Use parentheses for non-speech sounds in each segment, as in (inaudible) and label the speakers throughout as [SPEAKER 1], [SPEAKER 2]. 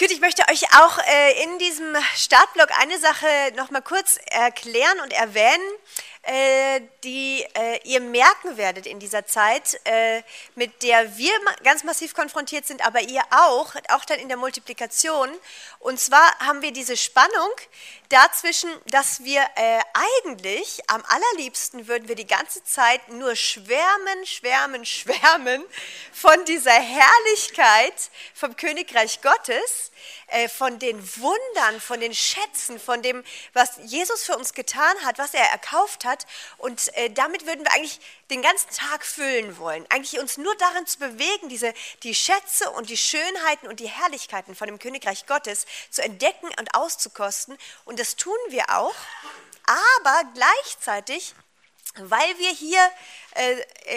[SPEAKER 1] Gut, ich möchte euch auch äh, in diesem Startblock eine Sache noch mal kurz erklären und erwähnen, äh, die äh, ihr merken werdet in dieser Zeit, äh, mit der wir ganz massiv konfrontiert sind, aber ihr auch, auch dann in der Multiplikation. Und zwar haben wir diese Spannung dazwischen, dass wir äh, eigentlich am allerliebsten würden wir die ganze Zeit nur schwärmen, schwärmen, (laughs) schwärmen von dieser Herrlichkeit vom Königreich Gottes, äh, von den Wundern, von den Schätzen, von dem, was Jesus für uns getan hat, was er erkauft hat. Und äh, damit würden wir eigentlich den ganzen Tag füllen wollen. Eigentlich uns nur darin zu bewegen, diese, die Schätze und die Schönheiten und die Herrlichkeiten von dem Königreich Gottes zu entdecken und auszukosten. Und das tun wir auch. Aber gleichzeitig weil wir hier äh,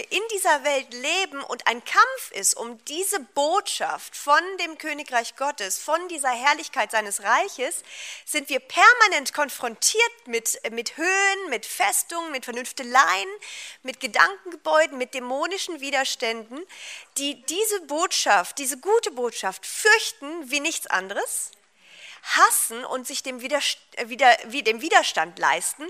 [SPEAKER 1] in dieser Welt leben und ein Kampf ist um diese Botschaft von dem Königreich Gottes, von dieser Herrlichkeit seines Reiches, sind wir permanent konfrontiert mit, mit Höhen, mit Festungen, mit Vernünfteleien, mit Gedankengebäuden, mit dämonischen Widerständen, die diese Botschaft, diese gute Botschaft fürchten wie nichts anderes hassen und sich dem, Widerst äh, wieder, wie, dem Widerstand leisten.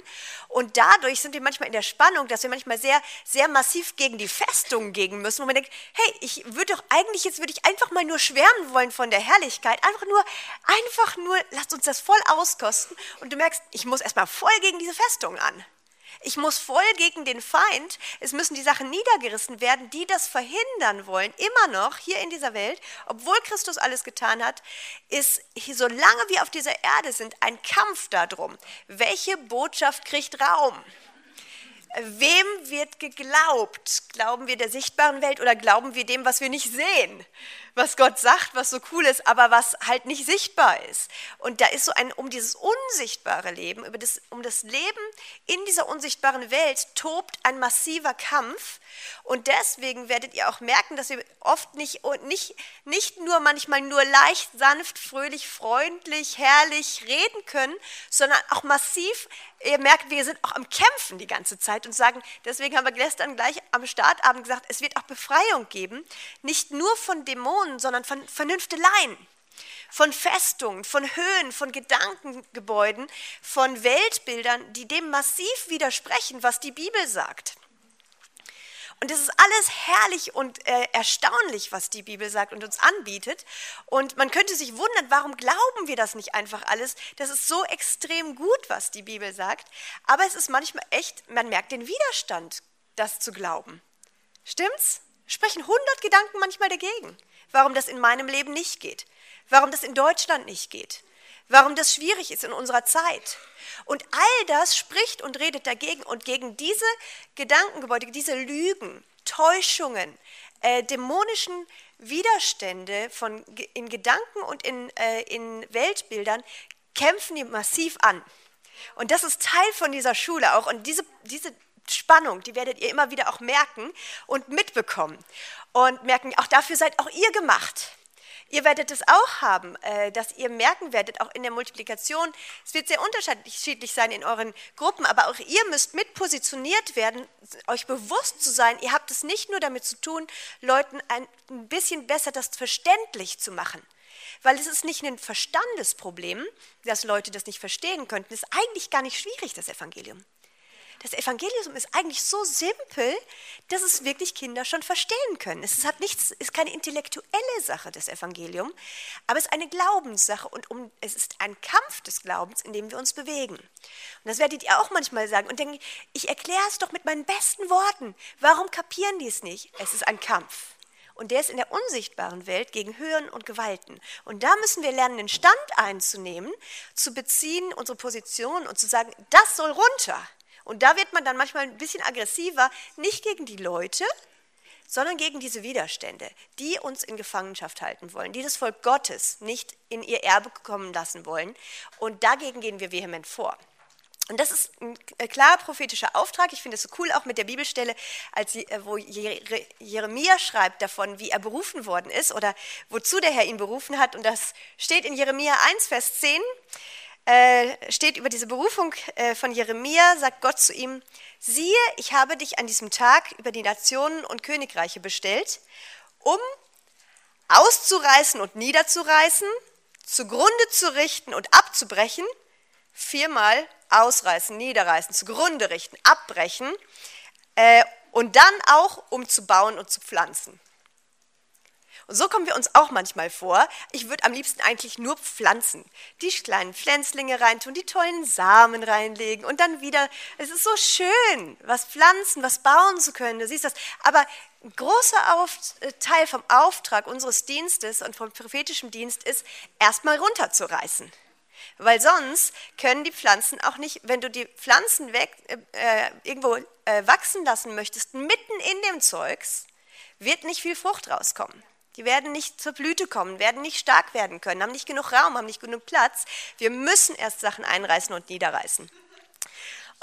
[SPEAKER 1] Und dadurch sind wir manchmal in der Spannung, dass wir manchmal sehr, sehr massiv gegen die Festungen gegen müssen, wo man denkt, hey, ich würde doch eigentlich, jetzt würde ich einfach mal nur schwärmen wollen von der Herrlichkeit. Einfach nur, einfach nur, lasst uns das voll auskosten. Und du merkst, ich muss erstmal voll gegen diese Festungen an. Ich muss voll gegen den Feind. Es müssen die Sachen niedergerissen werden, die das verhindern wollen. Immer noch hier in dieser Welt, obwohl Christus alles getan hat, ist, solange wir auf dieser Erde sind, ein Kampf darum. Welche Botschaft kriegt Raum? Wem wird geglaubt? Glauben wir der sichtbaren Welt oder glauben wir dem, was wir nicht sehen? Was Gott sagt, was so cool ist, aber was halt nicht sichtbar ist. Und da ist so ein, um dieses unsichtbare Leben, über das, um das Leben in dieser unsichtbaren Welt tobt ein massiver Kampf. Und deswegen werdet ihr auch merken, dass wir oft nicht, nicht, nicht nur manchmal nur leicht, sanft, fröhlich, freundlich, herrlich reden können, sondern auch massiv, ihr merkt, wir sind auch am Kämpfen die ganze Zeit und sagen, deswegen haben wir gestern gleich am Startabend gesagt, es wird auch Befreiung geben, nicht nur von Dämonen, sondern von Vernünfteleien von Festungen, von Höhen, von Gedankengebäuden, von Weltbildern, die dem massiv widersprechen, was die Bibel sagt. Und es ist alles herrlich und äh, erstaunlich, was die Bibel sagt und uns anbietet. Und man könnte sich wundern, warum glauben wir das nicht einfach alles? Das ist so extrem gut, was die Bibel sagt. Aber es ist manchmal echt, man merkt den Widerstand, das zu glauben. Stimmt's? Sprechen 100 Gedanken manchmal dagegen, warum das in meinem Leben nicht geht, warum das in Deutschland nicht geht, warum das schwierig ist in unserer Zeit. Und all das spricht und redet dagegen und gegen diese Gedankengebäude, diese Lügen, Täuschungen, äh, dämonischen Widerstände von, in Gedanken und in, äh, in Weltbildern kämpfen die massiv an. Und das ist Teil von dieser Schule auch. Und diese, diese Spannung, die werdet ihr immer wieder auch merken und mitbekommen. Und merken, auch dafür seid auch ihr gemacht. Ihr werdet es auch haben, äh, dass ihr merken werdet, auch in der Multiplikation, es wird sehr unterschiedlich sein in euren Gruppen, aber auch ihr müsst mit positioniert werden, euch bewusst zu sein, ihr habt es nicht nur damit zu tun, Leuten ein bisschen besser das verständlich zu machen. Weil es ist nicht ein Verstandesproblem, dass Leute das nicht verstehen könnten. Es ist eigentlich gar nicht schwierig, das Evangelium. Das Evangelium ist eigentlich so simpel, dass es wirklich Kinder schon verstehen können. Es hat nichts, ist keine intellektuelle Sache, das Evangelium, aber es ist eine Glaubenssache und um, es ist ein Kampf des Glaubens, in dem wir uns bewegen. Und das werdet ihr auch manchmal sagen und denken, ich erkläre es doch mit meinen besten Worten. Warum kapieren die es nicht? Es ist ein Kampf. Und der ist in der unsichtbaren Welt gegen Höhen und Gewalten. Und da müssen wir lernen, den Stand einzunehmen, zu beziehen, unsere Position und zu sagen, das soll runter. Und da wird man dann manchmal ein bisschen aggressiver, nicht gegen die Leute, sondern gegen diese Widerstände, die uns in Gefangenschaft halten wollen, die das Volk Gottes nicht in ihr Erbe kommen lassen wollen. Und dagegen gehen wir vehement vor. Und das ist ein klarer prophetischer Auftrag. Ich finde es so cool, auch mit der Bibelstelle, als, äh, wo Jeremia schreibt davon, wie er berufen worden ist oder wozu der Herr ihn berufen hat. Und das steht in Jeremia 1, Vers 10. Äh, steht über diese Berufung äh, von Jeremia, sagt Gott zu ihm, siehe, ich habe dich an diesem Tag über die Nationen und Königreiche bestellt, um auszureißen und niederzureißen, zugrunde zu richten und abzubrechen, viermal ausreißen, niederreißen, zugrunde richten, abbrechen äh, und dann auch um zu bauen und zu pflanzen. Und so kommen wir uns auch manchmal vor. Ich würde am liebsten eigentlich nur pflanzen. Die kleinen Pflänzlinge reintun, die tollen Samen reinlegen und dann wieder, es ist so schön, was pflanzen, was bauen zu können. Du siehst das. Aber ein großer Auf äh, Teil vom Auftrag unseres Dienstes und vom prophetischen Dienst ist, erstmal runterzureißen. Weil sonst können die Pflanzen auch nicht, wenn du die Pflanzen weg, äh, äh irgendwo äh, wachsen lassen möchtest, mitten in dem Zeugs, wird nicht viel Frucht rauskommen. Die werden nicht zur Blüte kommen, werden nicht stark werden können, haben nicht genug Raum, haben nicht genug Platz. Wir müssen erst Sachen einreißen und niederreißen.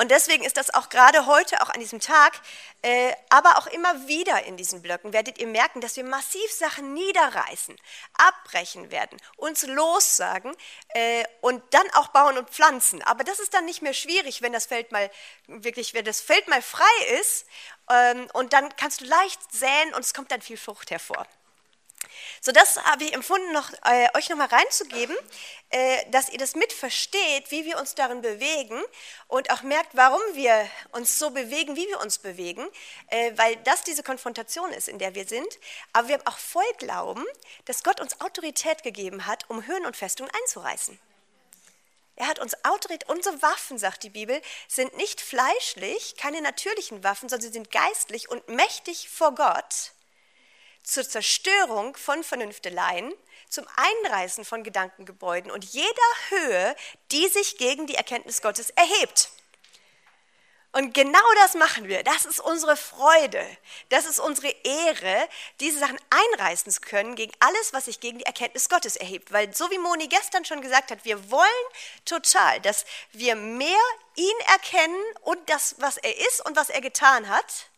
[SPEAKER 1] Und deswegen ist das auch gerade heute, auch an diesem Tag, äh, aber auch immer wieder in diesen Blöcken, werdet ihr merken, dass wir massiv Sachen niederreißen, abbrechen werden, uns lossagen äh, und dann auch bauen und pflanzen. Aber das ist dann nicht mehr schwierig, wenn das Feld mal wirklich, wenn das Feld mal frei ist ähm, und dann kannst du leicht säen und es kommt dann viel Frucht hervor. So, das habe ich empfunden, noch, äh, euch nochmal reinzugeben, äh, dass ihr das mitversteht, wie wir uns darin bewegen und auch merkt, warum wir uns so bewegen, wie wir uns bewegen, äh, weil das diese Konfrontation ist, in der wir sind. Aber wir haben auch voll Glauben, dass Gott uns Autorität gegeben hat, um Höhen und Festungen einzureißen. Er hat uns Autorität, unsere Waffen, sagt die Bibel, sind nicht fleischlich, keine natürlichen Waffen, sondern sie sind geistlich und mächtig vor Gott zur Zerstörung von Vernünfteleien, zum Einreißen von Gedankengebäuden und jeder Höhe, die sich gegen die Erkenntnis Gottes erhebt. Und genau das machen wir. Das ist unsere Freude. Das ist unsere Ehre, diese Sachen einreißen zu können gegen alles, was sich gegen die Erkenntnis Gottes erhebt. Weil so wie Moni gestern schon gesagt hat, wir wollen total, dass wir mehr ihn erkennen und das, was er ist und was er getan hat,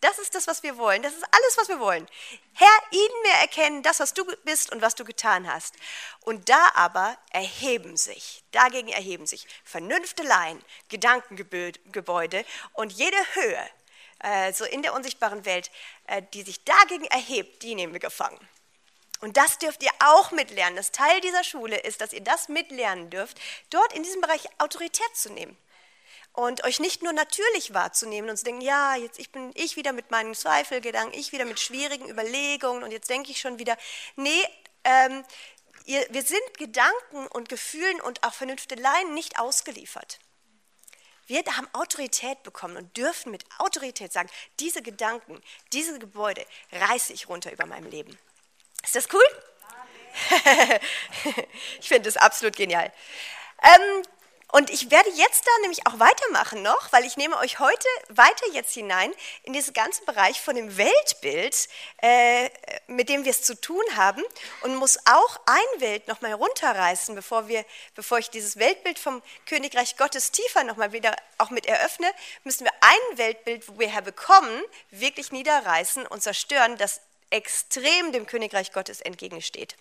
[SPEAKER 1] das ist das, was wir wollen. Das ist alles, was wir wollen. Herr, ihn mehr erkennen, das, was du bist und was du getan hast. Und da aber erheben sich, dagegen erheben sich Vernünfteleien, Gedankengebäude und jede Höhe, äh, so in der unsichtbaren Welt, äh, die sich dagegen erhebt, die nehmen wir gefangen. Und das dürft ihr auch mitlernen. Das Teil dieser Schule ist, dass ihr das mitlernen dürft, dort in diesem Bereich Autorität zu nehmen und euch nicht nur natürlich wahrzunehmen und zu denken, ja, jetzt ich bin ich wieder mit meinen Zweifelgedanken, ich wieder mit schwierigen Überlegungen und jetzt denke ich schon wieder, nee, ähm, ihr, wir sind Gedanken und Gefühlen und auch Vernünfteleien nicht ausgeliefert. Wir haben Autorität bekommen und dürfen mit Autorität sagen, diese Gedanken, diese Gebäude reiße ich runter über meinem Leben. Ist das cool? (laughs) ich finde das absolut genial. Ähm, und ich werde jetzt da nämlich auch weitermachen noch, weil ich nehme euch heute weiter jetzt hinein in diesen ganzen Bereich von dem Weltbild, äh, mit dem wir es zu tun haben und muss auch ein Welt nochmal runterreißen, bevor, wir, bevor ich dieses Weltbild vom Königreich Gottes tiefer nochmal wieder auch mit eröffne, müssen wir ein Weltbild, wo wir herbekommen, wirklich niederreißen und zerstören, das extrem dem Königreich Gottes entgegensteht.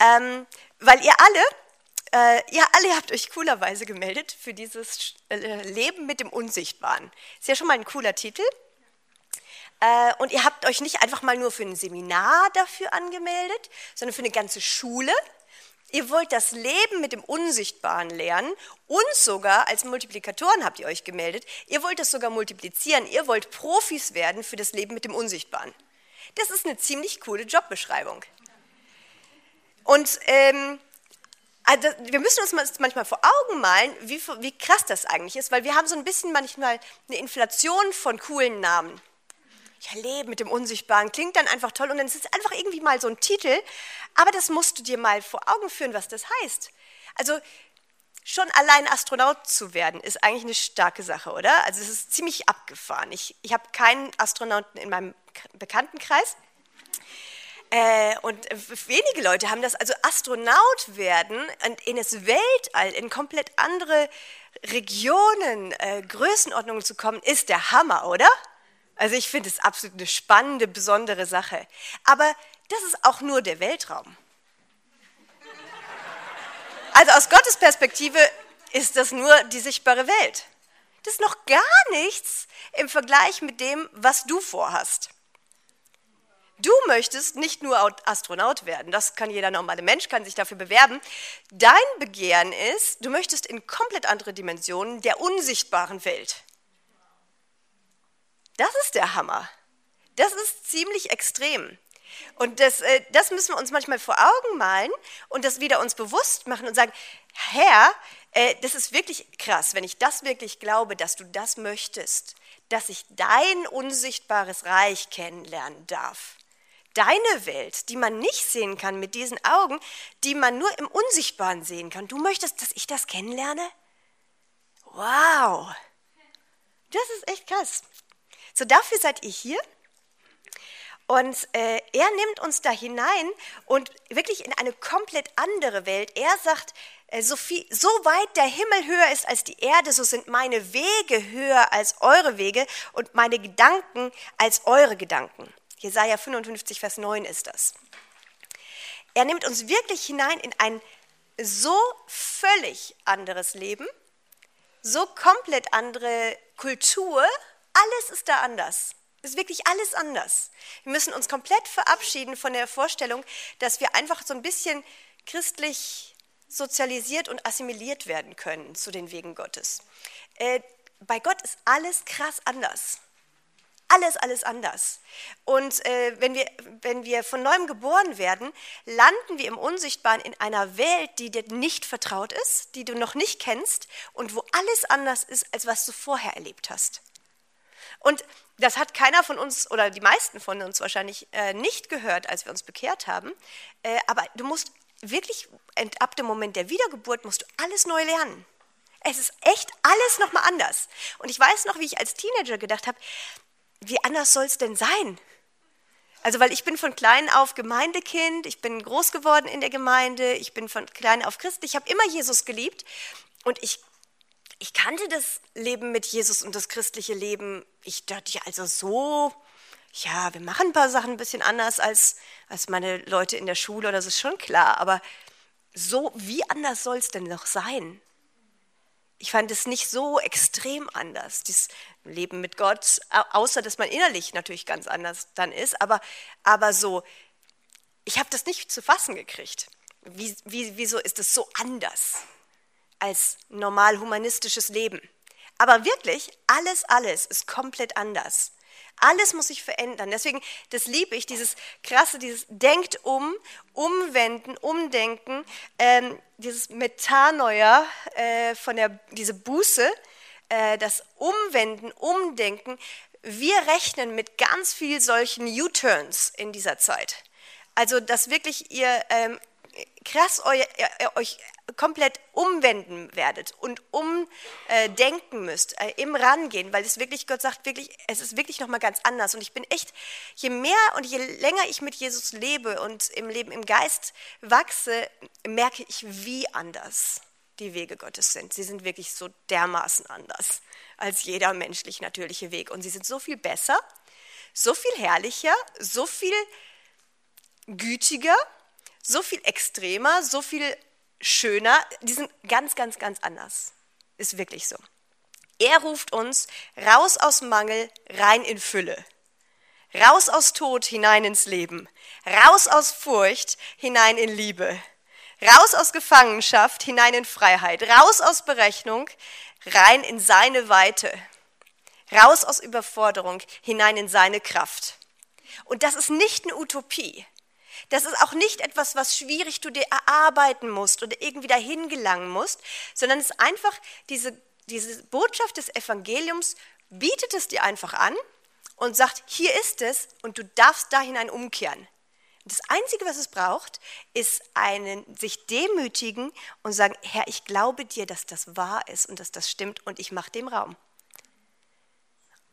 [SPEAKER 1] Ähm, weil ihr alle äh, ihr alle habt euch coolerweise gemeldet für dieses äh, Leben mit dem Unsichtbaren. Ist ja schon mal ein cooler Titel. Äh, und ihr habt euch nicht einfach mal nur für ein Seminar dafür angemeldet, sondern für eine ganze Schule. Ihr wollt das Leben mit dem Unsichtbaren lernen und sogar als Multiplikatoren habt ihr euch gemeldet. Ihr wollt das sogar multiplizieren. Ihr wollt Profis werden für das Leben mit dem Unsichtbaren. Das ist eine ziemlich coole Jobbeschreibung. Und ähm, also wir müssen uns manchmal vor Augen malen, wie, wie krass das eigentlich ist, weil wir haben so ein bisschen manchmal eine Inflation von coolen Namen. Ja, Leben mit dem Unsichtbaren klingt dann einfach toll und dann ist es einfach irgendwie mal so ein Titel, aber das musst du dir mal vor Augen führen, was das heißt. Also schon allein Astronaut zu werden, ist eigentlich eine starke Sache, oder? Also es ist ziemlich abgefahren. Ich, ich habe keinen Astronauten in meinem Bekanntenkreis. Äh, und wenige Leute haben das, also Astronaut werden und in das Weltall, in komplett andere Regionen, äh, Größenordnungen zu kommen, ist der Hammer, oder? Also ich finde es absolut eine spannende, besondere Sache. Aber das ist auch nur der Weltraum. Also aus Gottes Perspektive ist das nur die sichtbare Welt. Das ist noch gar nichts im Vergleich mit dem, was du vorhast. Du möchtest nicht nur Astronaut werden, das kann jeder normale Mensch, kann sich dafür bewerben. Dein Begehren ist, du möchtest in komplett andere Dimensionen der unsichtbaren Welt. Das ist der Hammer. Das ist ziemlich extrem. Und das, äh, das müssen wir uns manchmal vor Augen malen und das wieder uns bewusst machen und sagen, Herr, äh, das ist wirklich krass, wenn ich das wirklich glaube, dass du das möchtest, dass ich dein unsichtbares Reich kennenlernen darf. Deine Welt, die man nicht sehen kann mit diesen Augen, die man nur im Unsichtbaren sehen kann. Du möchtest, dass ich das kennenlerne? Wow, das ist echt krass. So, dafür seid ihr hier. Und äh, er nimmt uns da hinein und wirklich in eine komplett andere Welt. Er sagt, äh, so, viel, so weit der Himmel höher ist als die Erde, so sind meine Wege höher als eure Wege und meine Gedanken als eure Gedanken. Jesaja 55, Vers 9 ist das. Er nimmt uns wirklich hinein in ein so völlig anderes Leben, so komplett andere Kultur. Alles ist da anders. Es ist wirklich alles anders. Wir müssen uns komplett verabschieden von der Vorstellung, dass wir einfach so ein bisschen christlich sozialisiert und assimiliert werden können zu den Wegen Gottes. Äh, bei Gott ist alles krass anders. Alles, alles anders. Und äh, wenn, wir, wenn wir von neuem geboren werden, landen wir im Unsichtbaren in einer Welt, die dir nicht vertraut ist, die du noch nicht kennst und wo alles anders ist, als was du vorher erlebt hast. Und das hat keiner von uns oder die meisten von uns wahrscheinlich äh, nicht gehört, als wir uns bekehrt haben. Äh, aber du musst wirklich, ab dem Moment der Wiedergeburt, musst du alles neu lernen. Es ist echt alles nochmal anders. Und ich weiß noch, wie ich als Teenager gedacht habe, wie anders soll es denn sein? Also, weil ich bin von klein auf Gemeindekind, ich bin groß geworden in der Gemeinde, ich bin von klein auf christlich, ich habe immer Jesus geliebt und ich ich kannte das Leben mit Jesus und das christliche Leben. Ich dachte ja also so, ja, wir machen ein paar Sachen ein bisschen anders als, als meine Leute in der Schule, das ist schon klar. Aber so, wie anders soll es denn noch sein? Ich fand es nicht so extrem anders, das Leben mit Gott, außer dass man innerlich natürlich ganz anders dann ist, aber, aber so, ich habe das nicht zu fassen gekriegt. Wie, wie, wieso ist es so anders? als normal humanistisches Leben. Aber wirklich, alles, alles ist komplett anders. Alles muss sich verändern. Deswegen, das liebe ich, dieses krasse, dieses Denkt um, Umwenden, Umdenken, ähm, dieses Metanoia äh, von der, diese Buße, äh, das Umwenden, Umdenken. Wir rechnen mit ganz viel solchen U-Turns in dieser Zeit. Also, dass wirklich ihr ähm, krass eu, euch komplett umwenden werdet und umdenken müsst, äh, im Rangehen, weil es wirklich, Gott sagt wirklich, es ist wirklich nochmal ganz anders. Und ich bin echt, je mehr und je länger ich mit Jesus lebe und im Leben im Geist wachse, merke ich, wie anders die Wege Gottes sind. Sie sind wirklich so dermaßen anders als jeder menschlich natürliche Weg. Und sie sind so viel besser, so viel herrlicher, so viel gütiger, so viel extremer, so viel schöner, die sind ganz, ganz, ganz anders. Ist wirklich so. Er ruft uns raus aus Mangel, rein in Fülle. Raus aus Tod, hinein ins Leben. Raus aus Furcht, hinein in Liebe. Raus aus Gefangenschaft, hinein in Freiheit. Raus aus Berechnung, rein in seine Weite. Raus aus Überforderung, hinein in seine Kraft. Und das ist nicht eine Utopie. Das ist auch nicht etwas, was schwierig du dir erarbeiten musst oder irgendwie dahin gelangen musst, sondern es ist einfach diese, diese Botschaft des Evangeliums bietet es dir einfach an und sagt, hier ist es und du darfst da hinein umkehren. Das Einzige, was es braucht, ist einen sich demütigen und sagen, Herr, ich glaube dir, dass das wahr ist und dass das stimmt und ich mache dem Raum.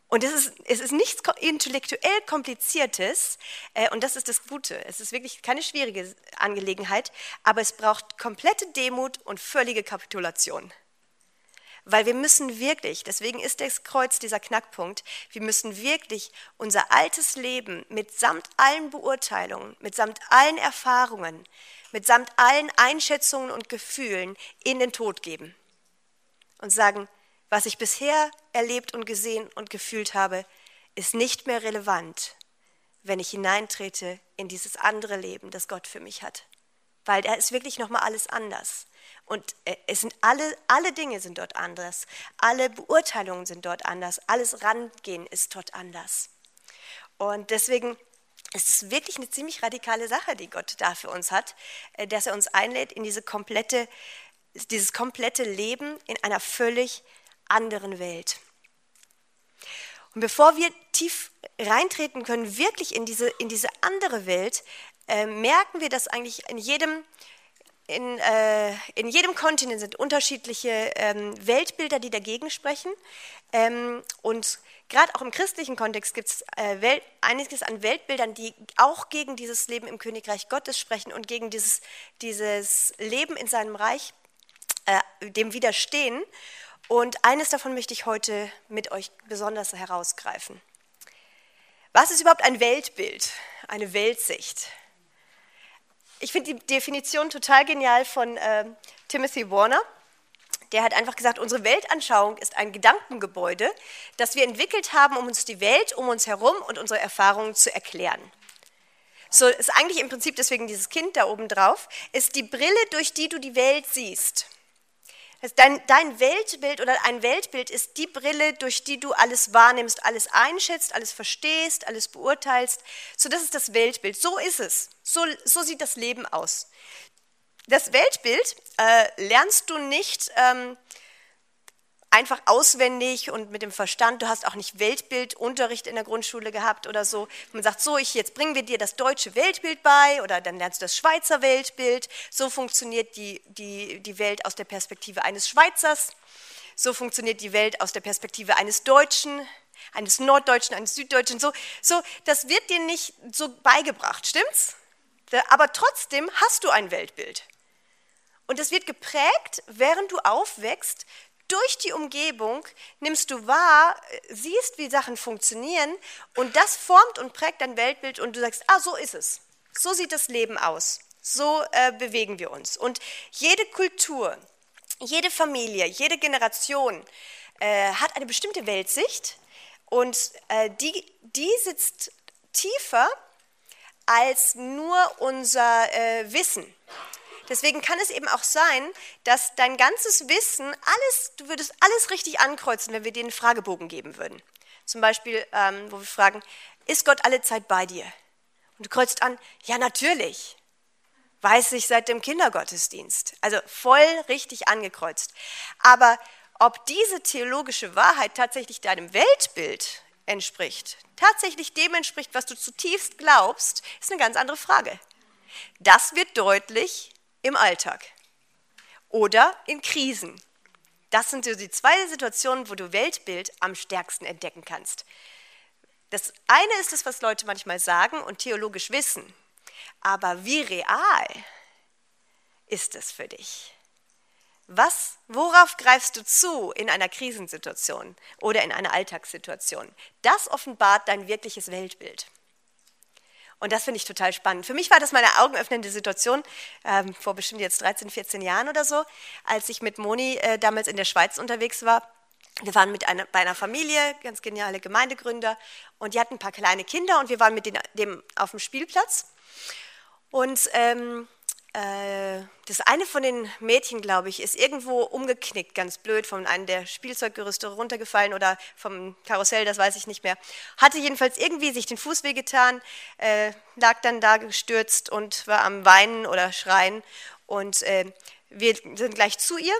[SPEAKER 1] Und es ist, es ist nichts intellektuell Kompliziertes äh, und das ist das Gute. Es ist wirklich keine schwierige Angelegenheit, aber es braucht komplette Demut und völlige Kapitulation. Weil wir müssen wirklich, deswegen ist das Kreuz dieser Knackpunkt, wir müssen wirklich unser altes Leben mitsamt allen Beurteilungen, mitsamt allen Erfahrungen, mitsamt allen Einschätzungen und Gefühlen in den Tod geben und sagen, was ich bisher erlebt und gesehen und gefühlt habe, ist nicht mehr relevant, wenn ich hineintrete in dieses andere Leben, das Gott für mich hat. Weil da ist wirklich nochmal alles anders. Und äh, es sind alle, alle Dinge sind dort anders. Alle Beurteilungen sind dort anders. Alles Rangehen ist dort anders. Und deswegen ist es wirklich eine ziemlich radikale Sache, die Gott da für uns hat, äh, dass er uns einlädt in diese komplette, dieses komplette Leben in einer völlig anderen Welt. Und bevor wir tief reintreten können, wirklich in diese, in diese andere Welt, äh, merken wir, dass eigentlich in jedem, in, äh, in jedem Kontinent sind unterschiedliche ähm, Weltbilder, die dagegen sprechen. Ähm, und gerade auch im christlichen Kontext gibt es äh, einiges an Weltbildern, die auch gegen dieses Leben im Königreich Gottes sprechen und gegen dieses, dieses Leben in seinem Reich, äh, dem widerstehen. Und eines davon möchte ich heute mit euch besonders herausgreifen. Was ist überhaupt ein Weltbild, eine Weltsicht? Ich finde die Definition total genial von äh, Timothy Warner. Der hat einfach gesagt, unsere Weltanschauung ist ein Gedankengebäude, das wir entwickelt haben, um uns die Welt um uns herum und unsere Erfahrungen zu erklären. So ist eigentlich im Prinzip deswegen dieses Kind da oben drauf, ist die Brille, durch die du die Welt siehst. Dein, dein Weltbild oder ein Weltbild ist die Brille, durch die du alles wahrnimmst, alles einschätzt, alles verstehst, alles beurteilst. So, das ist das Weltbild. So ist es. So, so sieht das Leben aus. Das Weltbild äh, lernst du nicht ähm, einfach auswendig und mit dem Verstand. Du hast auch nicht Weltbildunterricht in der Grundschule gehabt oder so. Man sagt so, ich, jetzt bringen wir dir das deutsche Weltbild bei oder dann lernst du das Schweizer Weltbild. So funktioniert die, die, die Welt aus der Perspektive eines Schweizers. So funktioniert die Welt aus der Perspektive eines Deutschen, eines Norddeutschen, eines Süddeutschen. So, so, das wird dir nicht so beigebracht, stimmt's? Aber trotzdem hast du ein Weltbild. Und es wird geprägt, während du aufwächst, durch die Umgebung nimmst du wahr, siehst, wie Sachen funktionieren und das formt und prägt dein Weltbild und du sagst, ah, so ist es. So sieht das Leben aus. So äh, bewegen wir uns. Und jede Kultur, jede Familie, jede Generation äh, hat eine bestimmte Weltsicht und äh, die, die sitzt tiefer als nur unser äh, Wissen. Deswegen kann es eben auch sein, dass dein ganzes Wissen, alles, du würdest alles richtig ankreuzen, wenn wir dir einen Fragebogen geben würden. Zum Beispiel, ähm, wo wir fragen, ist Gott alle Zeit bei dir? Und du kreuzt an, ja natürlich. Weiß ich seit dem Kindergottesdienst. Also voll richtig angekreuzt. Aber ob diese theologische Wahrheit tatsächlich deinem Weltbild entspricht, tatsächlich dem entspricht, was du zutiefst glaubst, ist eine ganz andere Frage. Das wird deutlich, im Alltag oder in Krisen. Das sind so die zwei Situationen, wo du Weltbild am stärksten entdecken kannst. Das eine ist das, was Leute manchmal sagen und theologisch wissen. Aber wie real ist es für dich? Was, worauf greifst du zu in einer Krisensituation oder in einer Alltagssituation? Das offenbart dein wirkliches Weltbild. Und das finde ich total spannend. Für mich war das mal eine augenöffnende Situation, ähm, vor bestimmt jetzt 13, 14 Jahren oder so, als ich mit Moni äh, damals in der Schweiz unterwegs war. Wir waren mit einer, bei einer Familie, ganz geniale Gemeindegründer, und die hatten ein paar kleine Kinder und wir waren mit denen, dem auf dem Spielplatz. Und ähm, äh, das eine von den Mädchen, glaube ich, ist irgendwo umgeknickt, ganz blöd, von einem der Spielzeuggerüste runtergefallen oder vom Karussell, das weiß ich nicht mehr. Hatte jedenfalls irgendwie sich den Fuß wehgetan, äh, lag dann da gestürzt und war am Weinen oder Schreien. Und äh, wir sind gleich zu ihr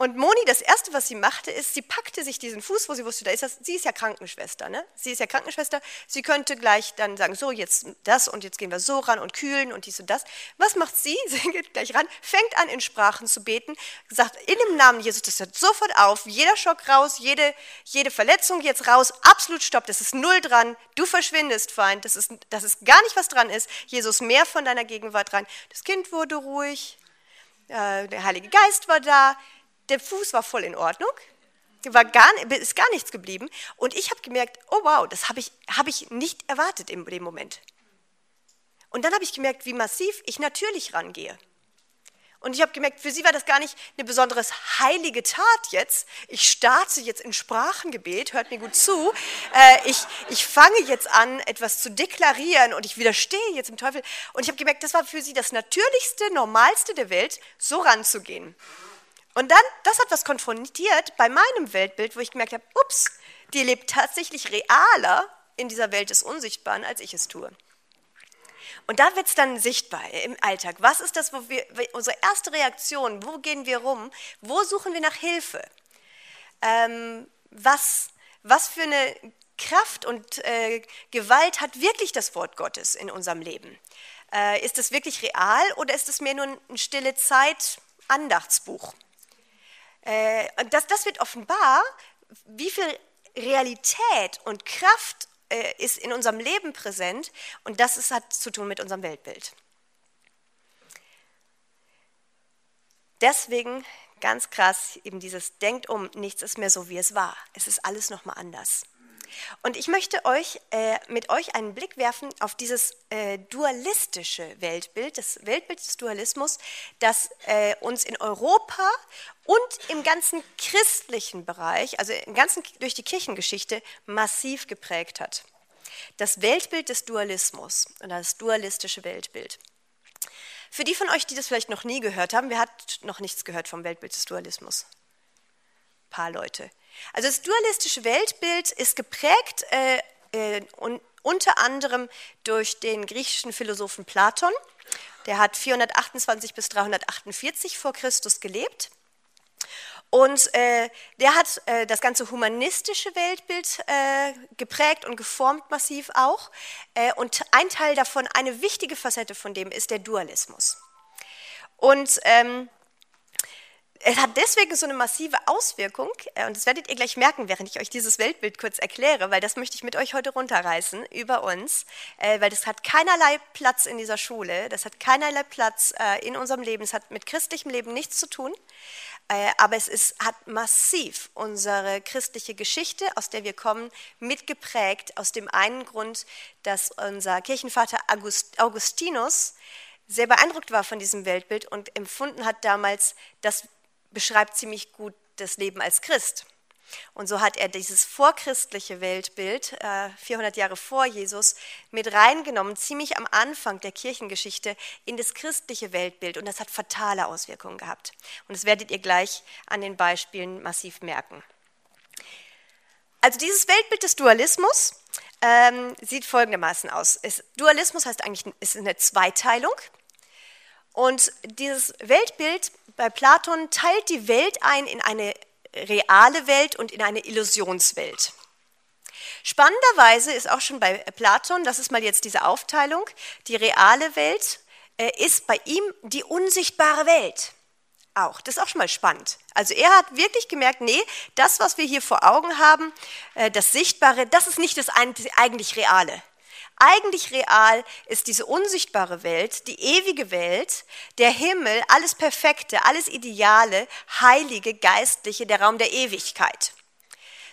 [SPEAKER 1] und Moni, das Erste, was sie machte, ist, sie packte sich diesen Fuß, wo sie wusste, da ist das, sie ist ja Krankenschwester, ne? Sie ist ja Krankenschwester, sie könnte gleich dann sagen, so, jetzt das und jetzt gehen wir so ran und kühlen und dies und das. Was macht sie? (laughs) Sie geht gleich ran, fängt an, in Sprachen zu beten, sagt, in dem Namen Jesus, das hört sofort auf, jeder Schock raus, jede, jede Verletzung jetzt raus, absolut stopp, das ist null dran, du verschwindest, Feind, das ist, das ist gar nicht, was dran ist, Jesus, mehr von deiner Gegenwart rein. Das Kind wurde ruhig, äh, der Heilige Geist war da, der Fuß war voll in Ordnung, war gar, ist gar nichts geblieben. Und ich habe gemerkt, oh wow, das habe ich, hab ich nicht erwartet in dem Moment. Und dann habe ich gemerkt, wie massiv ich natürlich rangehe. Und ich habe gemerkt, für sie war das gar nicht eine besonders heilige Tat jetzt. Ich starte jetzt in Sprachengebet, hört mir gut zu. Äh, ich, ich fange jetzt an, etwas zu deklarieren und ich widerstehe jetzt dem Teufel. Und ich habe gemerkt, das war für sie das Natürlichste, Normalste der Welt, so ranzugehen. Und dann, das hat was konfrontiert bei meinem Weltbild, wo ich gemerkt habe, ups, die lebt tatsächlich realer in dieser Welt des Unsichtbaren, als ich es tue. Und da wird es dann sichtbar im Alltag. Was ist das, wo wir, unsere erste Reaktion, wo gehen wir rum, wo suchen wir nach Hilfe? Ähm, was, was für eine Kraft und äh, Gewalt hat wirklich das Wort Gottes in unserem Leben? Äh, ist es wirklich real oder ist es mehr nur ein stille Zeit Andachtsbuch? Äh, das, das wird offenbar, wie viel Realität und Kraft äh, ist in unserem Leben präsent und das ist, hat zu tun mit unserem Weltbild. Deswegen ganz krass eben dieses Denkt um, nichts ist mehr so, wie es war. Es ist alles nochmal anders. Und ich möchte euch äh, mit euch einen Blick werfen auf dieses äh, dualistische Weltbild, das Weltbild des Dualismus, das äh, uns in Europa und im ganzen christlichen Bereich, also im ganzen, durch die Kirchengeschichte, massiv geprägt hat. Das Weltbild des Dualismus oder das dualistische Weltbild. Für die von euch, die das vielleicht noch nie gehört haben, wer hat noch nichts gehört vom Weltbild des Dualismus? Ein paar Leute. Also das dualistische Weltbild ist geprägt äh, äh, un, unter anderem durch den griechischen Philosophen Platon. Der hat 428 bis 348 vor Christus gelebt. Und äh, der hat äh, das ganze humanistische Weltbild äh, geprägt und geformt massiv auch. Äh, und ein Teil davon, eine wichtige Facette von dem, ist der Dualismus. Und ähm, es hat deswegen so eine massive Auswirkung, äh, und das werdet ihr gleich merken, während ich euch dieses Weltbild kurz erkläre, weil das möchte ich mit euch heute runterreißen über uns, äh, weil das hat keinerlei Platz in dieser Schule, das hat keinerlei Platz äh, in unserem Leben, es hat mit christlichem Leben nichts zu tun, aber es ist, hat massiv unsere christliche Geschichte, aus der wir kommen, mitgeprägt, aus dem einen Grund, dass unser Kirchenvater Augustinus sehr beeindruckt war von diesem Weltbild und empfunden hat damals, das beschreibt ziemlich gut das Leben als Christ. Und so hat er dieses vorchristliche Weltbild, 400 äh, Jahre vor Jesus, mit reingenommen, ziemlich am Anfang der Kirchengeschichte, in das christliche Weltbild. Und das hat fatale Auswirkungen gehabt. Und das werdet ihr gleich an den Beispielen massiv merken. Also dieses Weltbild des Dualismus ähm, sieht folgendermaßen aus. Es, Dualismus heißt eigentlich, ist eine Zweiteilung. Und dieses Weltbild bei Platon teilt die Welt ein in eine reale Welt und in eine Illusionswelt. Spannenderweise ist auch schon bei Platon, das ist mal jetzt diese Aufteilung, die reale Welt äh, ist bei ihm die unsichtbare Welt. Auch, das ist auch schon mal spannend. Also er hat wirklich gemerkt, nee, das, was wir hier vor Augen haben, äh, das Sichtbare, das ist nicht das eigentlich Reale. Eigentlich real ist diese unsichtbare Welt, die ewige Welt, der Himmel, alles Perfekte, alles Ideale, Heilige, Geistliche, der Raum der Ewigkeit.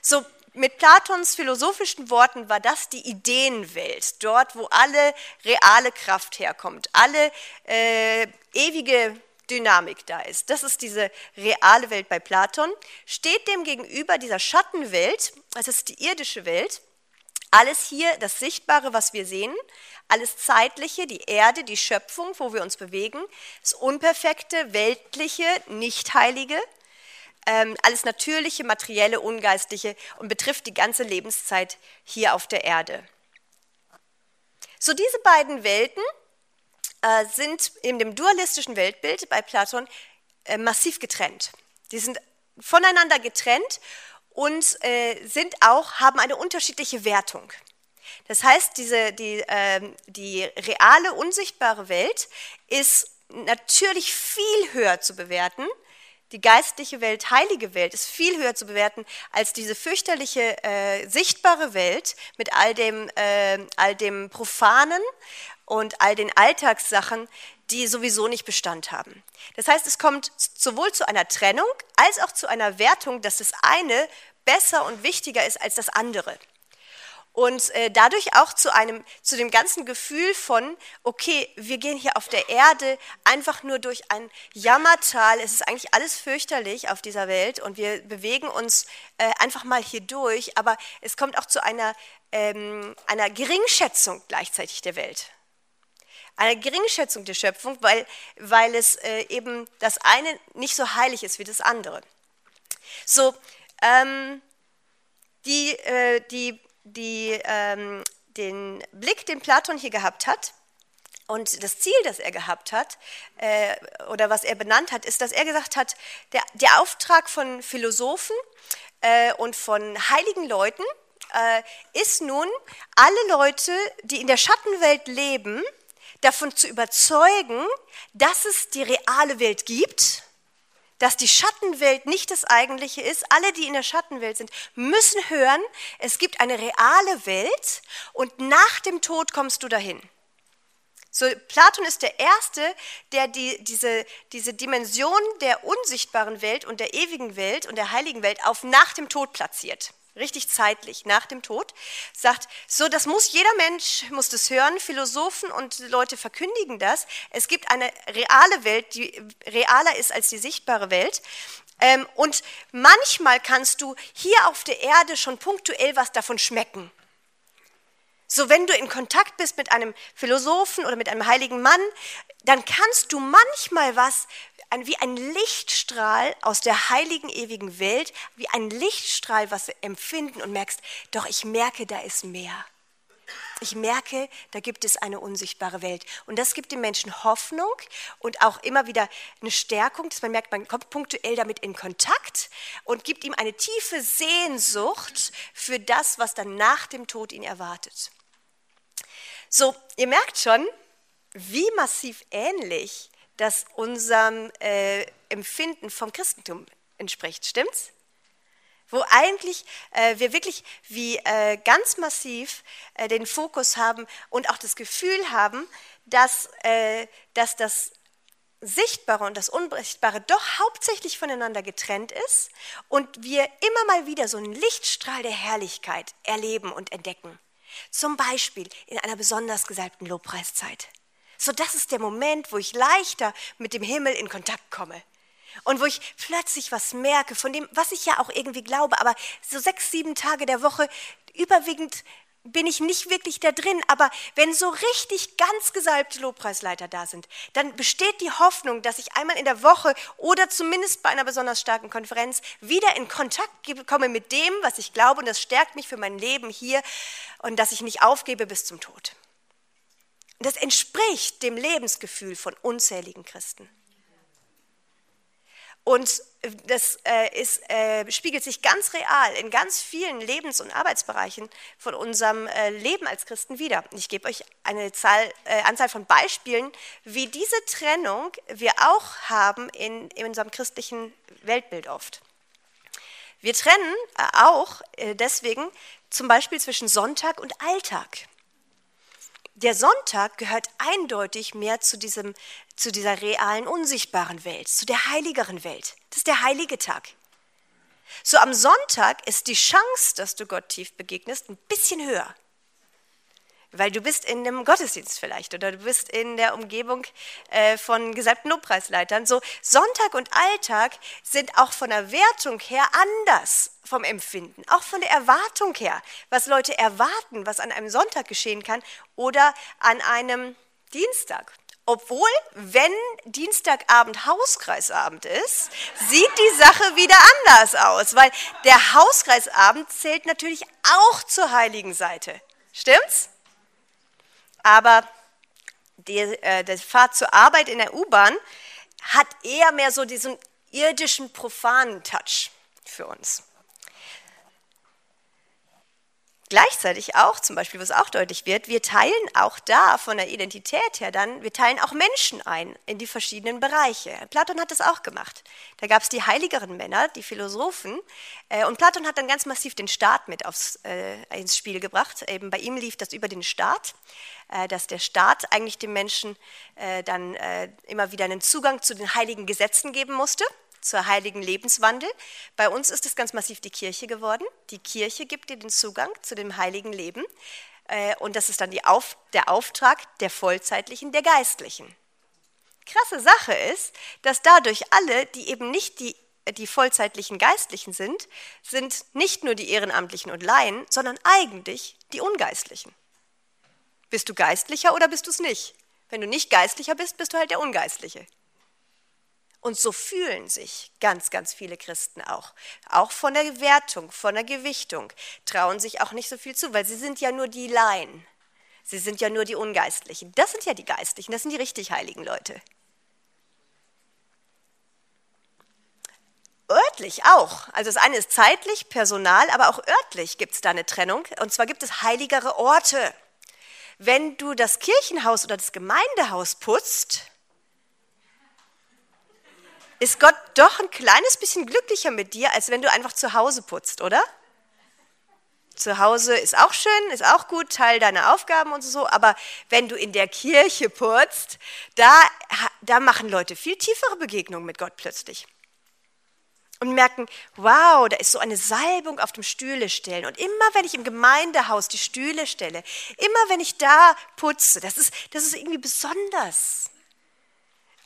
[SPEAKER 1] So mit Platons philosophischen Worten war das die Ideenwelt, dort, wo alle reale Kraft herkommt, alle äh, ewige Dynamik da ist. Das ist diese reale Welt bei Platon. Steht dem gegenüber dieser Schattenwelt, das ist die irdische Welt, alles hier, das Sichtbare, was wir sehen, alles Zeitliche, die Erde, die Schöpfung, wo wir uns bewegen, das Unperfekte, Weltliche, Nichtheilige, ähm, alles Natürliche, Materielle, Ungeistliche und betrifft die ganze Lebenszeit hier auf der Erde. So diese beiden Welten äh, sind in dem dualistischen Weltbild bei Platon äh, massiv getrennt. Die sind voneinander getrennt und äh, sind auch, haben eine unterschiedliche Wertung. Das heißt, diese, die, äh, die reale, unsichtbare Welt ist natürlich viel höher zu bewerten. Die geistliche Welt, heilige Welt ist viel höher zu bewerten als diese fürchterliche äh, sichtbare Welt mit all dem, äh, all dem Profanen und all den Alltagssachen, die sowieso nicht Bestand haben. Das heißt, es kommt sowohl zu einer Trennung als auch zu einer Wertung, dass das eine besser und wichtiger ist als das andere. und äh, dadurch auch zu einem, zu dem ganzen Gefühl von, okay, wir gehen hier auf der Erde einfach nur durch ein Jammertal, es ist eigentlich alles fürchterlich auf dieser Welt und wir bewegen uns äh, einfach mal hier durch, aber es kommt auch zu einer, ähm, einer Geringschätzung gleichzeitig der Welt eine Geringschätzung der Schöpfung, weil, weil es äh, eben das eine nicht so heilig ist wie das andere. So, ähm, die, äh, die, die, ähm, den Blick, den Platon hier gehabt hat, und das Ziel, das er gehabt hat, äh, oder was er benannt hat, ist, dass er gesagt hat, der, der Auftrag von Philosophen äh, und von heiligen Leuten äh, ist nun, alle Leute, die in der Schattenwelt leben, davon zu überzeugen, dass es die reale Welt gibt, dass die Schattenwelt nicht das eigentliche ist. Alle, die in der Schattenwelt sind, müssen hören, es gibt eine reale Welt und nach dem Tod kommst du dahin. So, Platon ist der Erste, der die, diese, diese Dimension der unsichtbaren Welt und der ewigen Welt und der heiligen Welt auf nach dem Tod platziert richtig zeitlich nach dem Tod, sagt, so, das muss jeder Mensch, muss das hören, Philosophen und Leute verkündigen das. Es gibt eine reale Welt, die realer ist als die sichtbare Welt. Ähm, und manchmal kannst du hier auf der Erde schon punktuell was davon schmecken. So, wenn du in Kontakt bist mit einem Philosophen oder mit einem heiligen Mann, dann kannst du manchmal was wie ein Lichtstrahl aus der heiligen ewigen Welt, wie ein Lichtstrahl, was empfinden und merkst, doch ich merke, da ist mehr. Ich merke, da gibt es eine unsichtbare Welt. Und das gibt dem Menschen Hoffnung und auch immer wieder eine Stärkung, dass man merkt, man kommt punktuell damit in Kontakt und gibt ihm eine tiefe Sehnsucht für das, was dann nach dem Tod ihn erwartet. So, ihr merkt schon, wie massiv ähnlich das unserem äh, Empfinden vom Christentum entspricht. Stimmt's? Wo eigentlich äh, wir wirklich wie äh, ganz massiv äh, den Fokus haben und auch das Gefühl haben, dass, äh, dass das Sichtbare und das Unsichtbare doch hauptsächlich voneinander getrennt ist und wir immer mal wieder so einen Lichtstrahl der Herrlichkeit erleben und entdecken. Zum Beispiel in einer besonders gesalbten Lobpreiszeit. So, das ist der Moment, wo ich leichter mit dem Himmel in Kontakt komme. Und wo ich plötzlich was merke von dem, was ich ja auch irgendwie glaube, aber so sechs, sieben Tage der Woche überwiegend bin ich nicht wirklich da drin. Aber wenn so richtig ganz gesalbte Lobpreisleiter da sind, dann besteht die Hoffnung, dass ich einmal in der Woche oder zumindest bei einer besonders starken Konferenz wieder in Kontakt komme mit dem, was ich glaube. Und das stärkt mich für mein Leben hier und dass ich nicht aufgebe bis zum Tod. Das entspricht dem Lebensgefühl von unzähligen Christen. Und das äh, ist, äh, spiegelt sich ganz real in ganz vielen Lebens- und Arbeitsbereichen von unserem äh, Leben als Christen wieder. Ich gebe euch eine Zahl, äh, Anzahl von Beispielen, wie diese Trennung wir auch haben in, in unserem christlichen Weltbild oft. Wir trennen äh, auch äh, deswegen zum Beispiel zwischen Sonntag und Alltag der Sonntag gehört eindeutig mehr zu, diesem, zu dieser realen, unsichtbaren Welt, zu der heiligeren Welt. Das ist der heilige Tag. So am Sonntag ist die Chance, dass du Gott tief begegnest, ein bisschen höher weil du bist in einem Gottesdienst vielleicht oder du bist in der Umgebung äh, von gesalbten Lobpreisleitern. So Sonntag und Alltag sind auch von der Wertung her anders vom Empfinden, auch von der Erwartung her, was Leute erwarten, was an einem Sonntag geschehen kann oder an einem Dienstag. Obwohl, wenn Dienstagabend Hauskreisabend ist, sieht die Sache wieder anders aus, weil der Hauskreisabend zählt natürlich auch zur heiligen Seite. Stimmt's? Aber die, äh, die Fahrt zur Arbeit in der U-Bahn hat eher mehr so diesen irdischen, profanen Touch für uns. Gleichzeitig auch, zum Beispiel, was auch deutlich wird, wir teilen auch da von der Identität her dann, wir teilen auch Menschen ein in die verschiedenen Bereiche. Platon hat das auch gemacht. Da gab es die heiligeren Männer, die Philosophen, äh, und Platon hat dann ganz massiv den Staat mit aufs, äh, ins Spiel gebracht. Eben bei ihm lief das über den Staat, äh, dass der Staat eigentlich dem Menschen äh, dann äh, immer wieder einen Zugang zu den heiligen Gesetzen geben musste zur heiligen Lebenswandel. Bei uns ist es ganz massiv die Kirche geworden. Die Kirche gibt dir den Zugang zu dem heiligen Leben. Äh, und das ist dann Auf, der Auftrag der Vollzeitlichen, der Geistlichen. Krasse Sache ist, dass dadurch alle, die eben nicht die, die vollzeitlichen Geistlichen sind, sind nicht nur die Ehrenamtlichen und Laien, sondern eigentlich die Ungeistlichen. Bist du Geistlicher oder bist du es nicht? Wenn du nicht Geistlicher bist, bist du halt der Ungeistliche. Und so fühlen sich ganz, ganz viele Christen auch. Auch von der Wertung, von der Gewichtung, trauen sich auch nicht so viel zu, weil sie sind ja nur die Laien. Sie sind ja nur die Ungeistlichen. Das sind ja die Geistlichen, das sind die richtig heiligen Leute. Örtlich auch. Also das eine ist zeitlich, personal, aber auch örtlich gibt es da eine Trennung. Und zwar gibt es heiligere Orte. Wenn du das Kirchenhaus oder das Gemeindehaus putzt, ist Gott doch ein kleines bisschen glücklicher mit dir, als wenn du einfach zu Hause putzt, oder? Zu Hause ist auch schön, ist auch gut, Teil deiner Aufgaben und so, aber wenn du in der Kirche putzt, da, da machen Leute viel tiefere Begegnungen mit Gott plötzlich. Und merken, wow, da ist so eine Salbung auf dem Stühle stellen. Und immer wenn ich im Gemeindehaus die Stühle stelle, immer wenn ich da putze, das ist, das ist irgendwie besonders.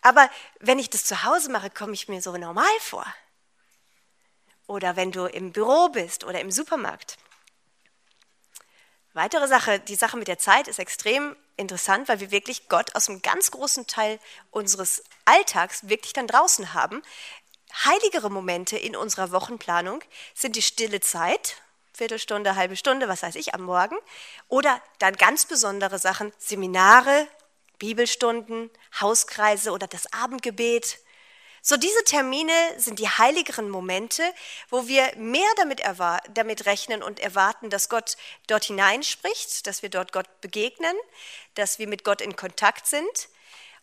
[SPEAKER 1] Aber wenn ich das zu Hause mache, komme ich mir so normal vor. Oder wenn du im Büro bist oder im Supermarkt. Weitere Sache, die Sache mit der Zeit ist extrem interessant, weil wir wirklich Gott aus einem ganz großen Teil unseres Alltags wirklich dann draußen haben. Heiligere Momente in unserer Wochenplanung sind die stille Zeit, Viertelstunde, halbe Stunde, was weiß ich, am Morgen. Oder dann ganz besondere Sachen, Seminare, Bibelstunden, Hauskreise oder das Abendgebet. So diese Termine sind die heiligeren Momente, wo wir mehr damit, damit rechnen und erwarten, dass Gott dort hineinspricht, dass wir dort Gott begegnen, dass wir mit Gott in Kontakt sind.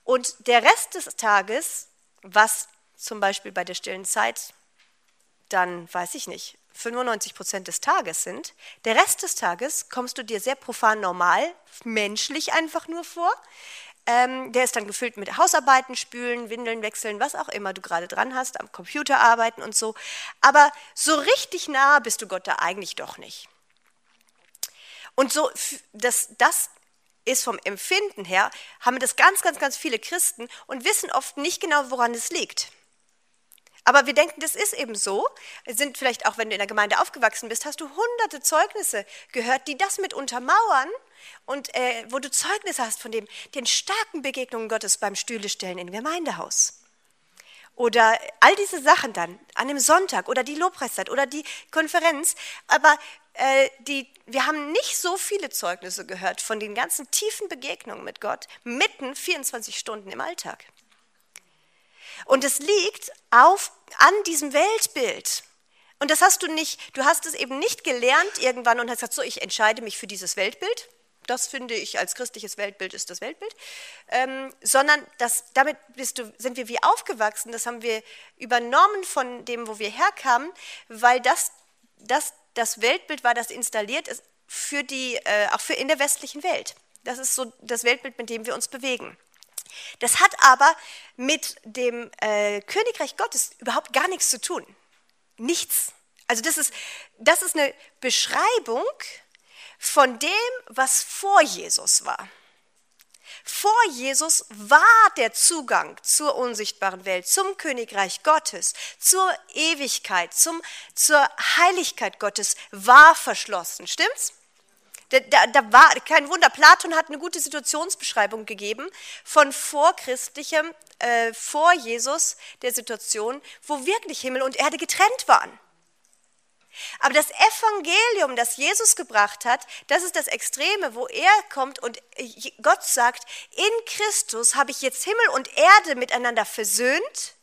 [SPEAKER 1] Und der Rest des Tages, was zum Beispiel bei der stillen Zeit dann, weiß ich nicht, 95 Prozent des Tages sind, der Rest des Tages kommst du dir sehr profan normal, menschlich einfach nur vor. Ähm, der ist dann gefüllt mit Hausarbeiten, Spülen, Windeln wechseln, was auch immer du gerade dran hast, am Computer arbeiten und so. Aber so richtig nah bist du Gott da eigentlich doch nicht. Und so, das, das ist vom Empfinden her, haben das ganz, ganz, ganz viele Christen und wissen oft nicht genau, woran es liegt. Aber wir denken, das ist eben so. Sind vielleicht auch, wenn du in der Gemeinde aufgewachsen bist, hast du hunderte Zeugnisse gehört, die das mit untermauern und äh, wo du Zeugnisse hast von dem, den starken Begegnungen Gottes beim Stühlestellen im Gemeindehaus. Oder all diese Sachen dann an dem Sonntag oder die Lobpreiszeit oder die Konferenz. Aber äh, die, wir haben nicht so viele Zeugnisse gehört von den ganzen tiefen Begegnungen mit Gott mitten 24 Stunden im Alltag. Und es liegt auf, an diesem Weltbild. Und das hast du nicht, du hast es eben nicht gelernt irgendwann und hast gesagt, so, ich entscheide mich für dieses Weltbild. Das finde ich als christliches Weltbild ist das Weltbild, ähm, sondern das, damit du, sind wir wie aufgewachsen. Das haben wir übernommen von dem, wo wir herkamen, weil das, das das Weltbild war, das installiert ist für die, äh, auch für in der westlichen Welt. Das ist so das Weltbild, mit dem wir uns bewegen. Das hat aber mit dem äh, Königreich Gottes überhaupt gar nichts zu tun. Nichts. Also das ist, das ist eine Beschreibung von dem, was vor Jesus war. Vor Jesus war der Zugang zur unsichtbaren Welt, zum Königreich Gottes, zur Ewigkeit, zum, zur Heiligkeit Gottes, war verschlossen. Stimmt's? Da, da, da, war kein Wunder. Platon hat eine gute Situationsbeschreibung gegeben von vorchristlichem, äh, vor Jesus, der Situation, wo wirklich Himmel und Erde getrennt waren. Aber das Evangelium, das Jesus gebracht hat, das ist das Extreme, wo er kommt und Gott sagt, in Christus habe ich jetzt Himmel und Erde miteinander versöhnt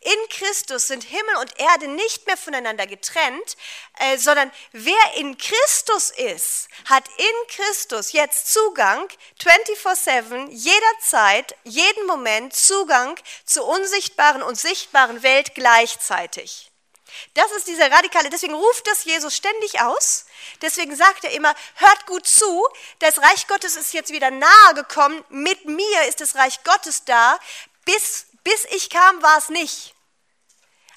[SPEAKER 1] in Christus sind Himmel und Erde nicht mehr voneinander getrennt, äh, sondern wer in Christus ist, hat in Christus jetzt Zugang 24/7, jederzeit, jeden Moment Zugang zur unsichtbaren und sichtbaren Welt gleichzeitig. Das ist dieser radikale, deswegen ruft das Jesus ständig aus. Deswegen sagt er immer, hört gut zu, das Reich Gottes ist jetzt wieder nahe gekommen, mit mir ist das Reich Gottes da, bis bis ich kam, war es nicht.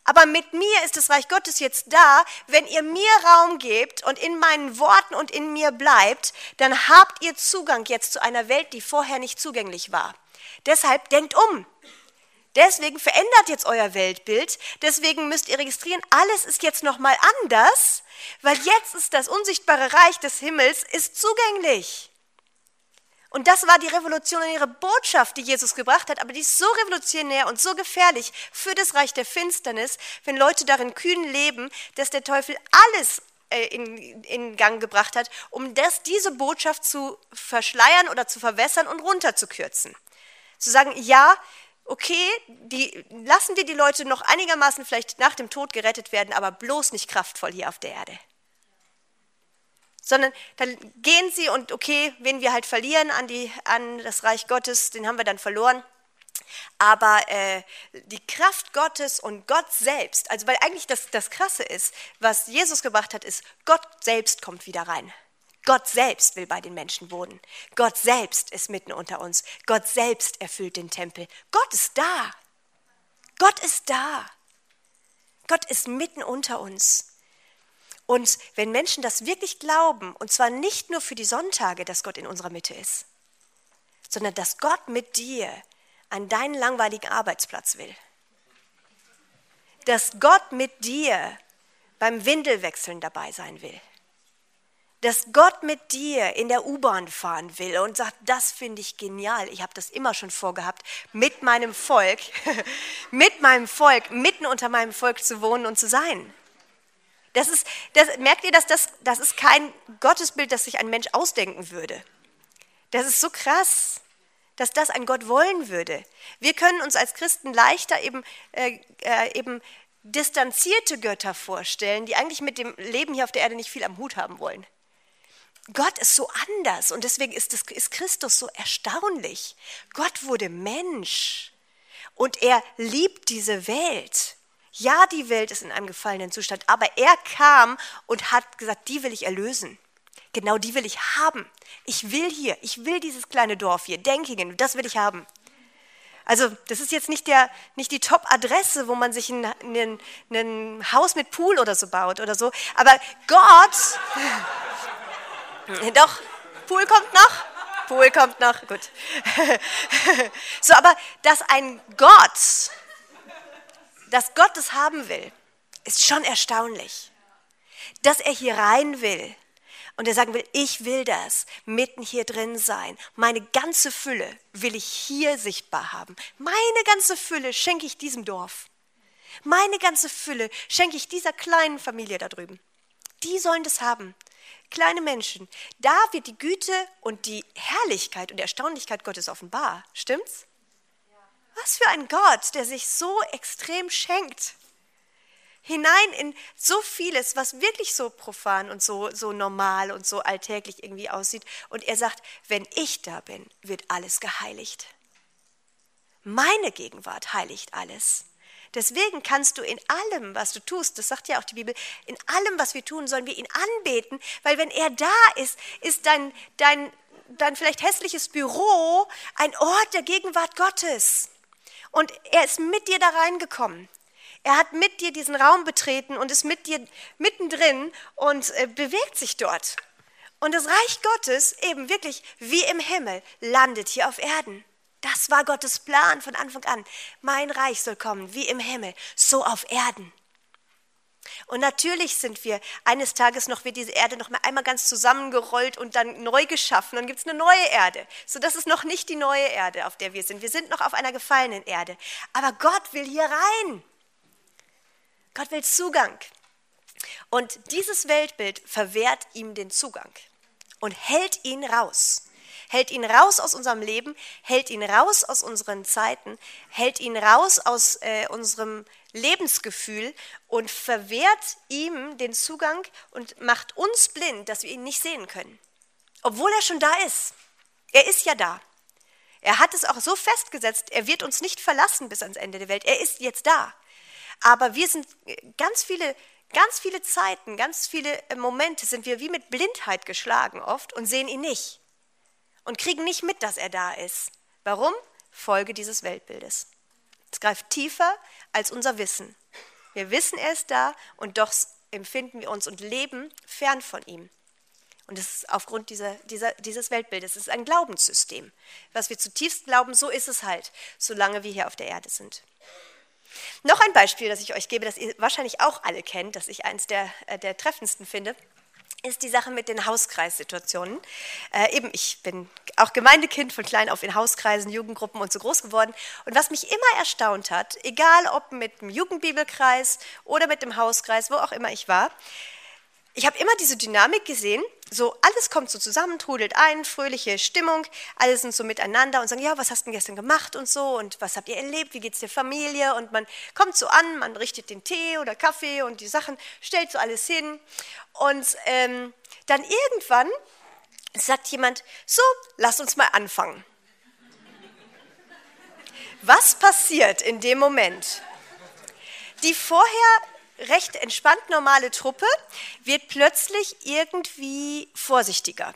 [SPEAKER 1] Aber mit mir ist das Reich Gottes jetzt da. Wenn ihr mir Raum gebt und in meinen Worten und in mir bleibt, dann habt ihr Zugang jetzt zu einer Welt, die vorher nicht zugänglich war. Deshalb denkt um. Deswegen verändert jetzt euer Weltbild. Deswegen müsst ihr registrieren, alles ist jetzt nochmal anders, weil jetzt ist das unsichtbare Reich des Himmels ist zugänglich. Und das war die revolutionäre Botschaft, die Jesus gebracht hat, aber die ist so revolutionär und so gefährlich für das Reich der Finsternis, wenn Leute darin kühn leben, dass der Teufel alles äh, in, in Gang gebracht hat, um das, diese Botschaft zu verschleiern oder zu verwässern und runterzukürzen. Zu sagen, ja, okay, die, lassen wir die Leute noch einigermaßen vielleicht nach dem Tod gerettet werden, aber bloß nicht kraftvoll hier auf der Erde sondern dann gehen sie und okay, wen wir halt verlieren an, die, an das Reich Gottes, den haben wir dann verloren. Aber äh, die Kraft Gottes und Gott selbst, also weil eigentlich das, das Krasse ist, was Jesus gebracht hat, ist, Gott selbst kommt wieder rein. Gott selbst will bei den Menschen wohnen. Gott selbst ist mitten unter uns. Gott selbst erfüllt den Tempel. Gott ist da. Gott ist da. Gott ist mitten unter uns. Und wenn Menschen das wirklich glauben, und zwar nicht nur für die Sonntage, dass Gott in unserer Mitte ist, sondern dass Gott mit dir an deinen langweiligen Arbeitsplatz will, dass Gott mit dir beim Windelwechseln dabei sein will, dass Gott mit dir in der U-Bahn fahren will und sagt, das finde ich genial, ich habe das immer schon vorgehabt, mit meinem Volk, (laughs) mit meinem Volk, mitten unter meinem Volk zu wohnen und zu sein. Das ist, das, merkt ihr, dass das, das ist kein Gottesbild, das sich ein Mensch ausdenken würde. Das ist so krass, dass das ein Gott wollen würde. Wir können uns als Christen leichter eben, äh, äh, eben distanzierte Götter vorstellen, die eigentlich mit dem Leben hier auf der Erde nicht viel am Hut haben wollen. Gott ist so anders und deswegen ist, das, ist Christus so erstaunlich. Gott wurde Mensch und er liebt diese Welt. Ja, die Welt ist in einem gefallenen Zustand, aber er kam und hat gesagt, die will ich erlösen. Genau die will ich haben. Ich will hier, ich will dieses kleine Dorf hier, Denkingen, das will ich haben. Also das ist jetzt nicht, der, nicht die Top-Adresse, wo man sich ein, ein, ein Haus mit Pool oder so baut oder so, aber Gott, doch, Pool kommt noch, Pool kommt noch, gut. (laughs) so, aber dass ein Gott dass Gott es haben will, ist schon erstaunlich. Dass er hier rein will und er sagen will, ich will das, mitten hier drin sein. Meine ganze Fülle will ich hier sichtbar haben. Meine ganze Fülle schenke ich diesem Dorf. Meine ganze Fülle schenke ich dieser kleinen Familie da drüben. Die sollen das haben. Kleine Menschen. Da wird die Güte und die Herrlichkeit und Erstaunlichkeit Gottes offenbar. Stimmt's? Was für ein Gott, der sich so extrem schenkt. Hinein in so vieles, was wirklich so profan und so, so normal und so alltäglich irgendwie aussieht. Und er sagt, wenn ich da bin, wird alles geheiligt. Meine Gegenwart heiligt alles. Deswegen kannst du in allem, was du tust, das sagt ja auch die Bibel, in allem, was wir tun, sollen wir ihn anbeten, weil wenn er da ist, ist dein, dein, dein vielleicht hässliches Büro ein Ort der Gegenwart Gottes. Und er ist mit dir da reingekommen. Er hat mit dir diesen Raum betreten und ist mit dir mittendrin und äh, bewegt sich dort. Und das Reich Gottes, eben wirklich wie im Himmel, landet hier auf Erden. Das war Gottes Plan von Anfang an. Mein Reich soll kommen, wie im Himmel, so auf Erden. Und natürlich sind wir eines Tages noch, wird diese Erde noch mal einmal ganz zusammengerollt und dann neu geschaffen. Dann gibt es eine neue Erde. So, das ist noch nicht die neue Erde, auf der wir sind. Wir sind noch auf einer gefallenen Erde. Aber Gott will hier rein. Gott will Zugang. Und dieses Weltbild verwehrt ihm den Zugang und hält ihn raus. Hält ihn raus aus unserem Leben, hält ihn raus aus unseren Zeiten, hält ihn raus aus äh, unserem Lebensgefühl und verwehrt ihm den Zugang und macht uns blind, dass wir ihn nicht sehen können. Obwohl er schon da ist. Er ist ja da. Er hat es auch so festgesetzt, er wird uns nicht verlassen bis ans Ende der Welt. Er ist jetzt da. Aber wir sind ganz viele, ganz viele Zeiten, ganz viele Momente sind wir wie mit Blindheit geschlagen oft und sehen ihn nicht. Und kriegen nicht mit, dass er da ist. Warum? Folge dieses Weltbildes. Es greift tiefer als unser Wissen. Wir wissen, er ist da und doch empfinden wir uns und leben fern von ihm. Und das ist aufgrund dieser, dieser, dieses Weltbildes. Es ist ein Glaubenssystem. Was wir zutiefst glauben, so ist es halt, solange wir hier auf der Erde sind. Noch ein Beispiel, das ich euch gebe, das ihr wahrscheinlich auch alle kennt, das ich eines der, äh, der treffendsten finde, ist die Sache mit den Hauskreissituationen. Äh, eben, ich bin auch Gemeindekind von klein auf in Hauskreisen, Jugendgruppen und so groß geworden. Und was mich immer erstaunt hat, egal ob mit dem Jugendbibelkreis oder mit dem Hauskreis, wo auch immer ich war, ich habe immer diese Dynamik gesehen, so alles kommt so zusammen, trudelt ein, fröhliche Stimmung, alle sind so miteinander und sagen, ja, was hast du denn gestern gemacht und so und was habt ihr erlebt, wie geht's der Familie und man kommt so an, man richtet den Tee oder Kaffee und die Sachen, stellt so alles hin und ähm, dann irgendwann sagt jemand, so, lass uns mal anfangen. Was passiert in dem Moment? Die vorher recht entspannt normale Truppe wird plötzlich irgendwie vorsichtiger,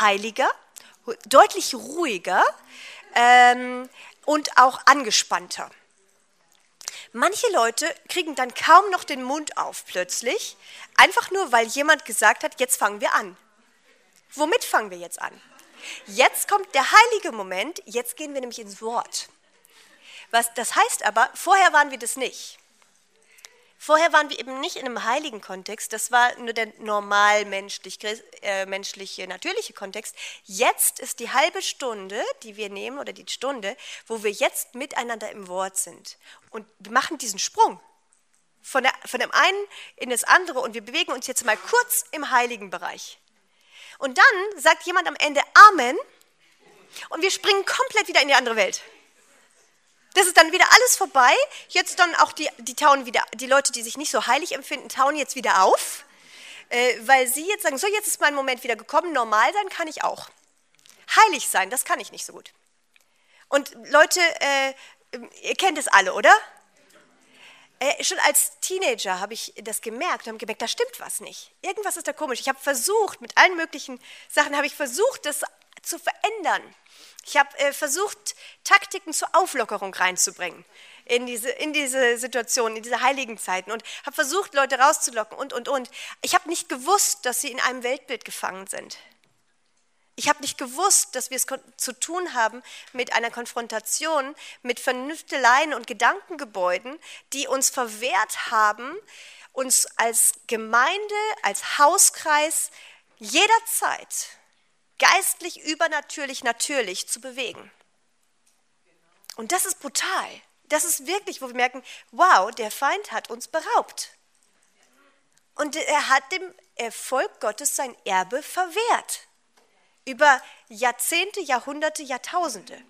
[SPEAKER 1] heiliger, deutlich ruhiger ähm, und auch angespannter. Manche Leute kriegen dann kaum noch den Mund auf plötzlich, einfach nur weil jemand gesagt hat, jetzt fangen wir an. Womit fangen wir jetzt an? Jetzt kommt der heilige Moment, jetzt gehen wir nämlich ins Wort. Was, das heißt aber, vorher waren wir das nicht. Vorher waren wir eben nicht in einem heiligen Kontext, das war nur der normal menschlich, äh, menschliche, natürliche Kontext. Jetzt ist die halbe Stunde, die wir nehmen, oder die Stunde, wo wir jetzt miteinander im Wort sind. Und wir machen diesen Sprung von, der, von dem einen in das andere und wir bewegen uns jetzt mal kurz im heiligen Bereich. Und dann sagt jemand am Ende Amen und wir springen komplett wieder in die andere Welt. Das ist dann wieder alles vorbei. Jetzt dann auch die, die tauen wieder, die Leute, die sich nicht so heilig empfinden, tauen jetzt wieder auf, äh, weil sie jetzt sagen, so jetzt ist mein Moment wieder gekommen, normal sein kann ich auch. Heilig sein, das kann ich nicht so gut. Und Leute, äh, ihr kennt es alle, oder? Äh, schon als Teenager habe ich das gemerkt und habe gemerkt, da stimmt was nicht. Irgendwas ist da komisch. Ich habe versucht, mit allen möglichen Sachen habe ich versucht, das zu verändern. Ich habe äh, versucht, Taktiken zur Auflockerung reinzubringen in diese, in diese Situation, in diese heiligen Zeiten und habe versucht, Leute rauszulocken und, und, und. Ich habe nicht gewusst, dass sie in einem Weltbild gefangen sind. Ich habe nicht gewusst, dass wir es zu tun haben mit einer Konfrontation, mit Vernünfteleien und Gedankengebäuden, die uns verwehrt haben, uns als Gemeinde, als Hauskreis jederzeit geistlich, übernatürlich, natürlich zu bewegen. Und das ist brutal. Das ist wirklich, wo wir merken, wow, der Feind hat uns beraubt. Und er hat dem Erfolg Gottes sein Erbe verwehrt. Über Jahrzehnte, Jahrhunderte, Jahrtausende.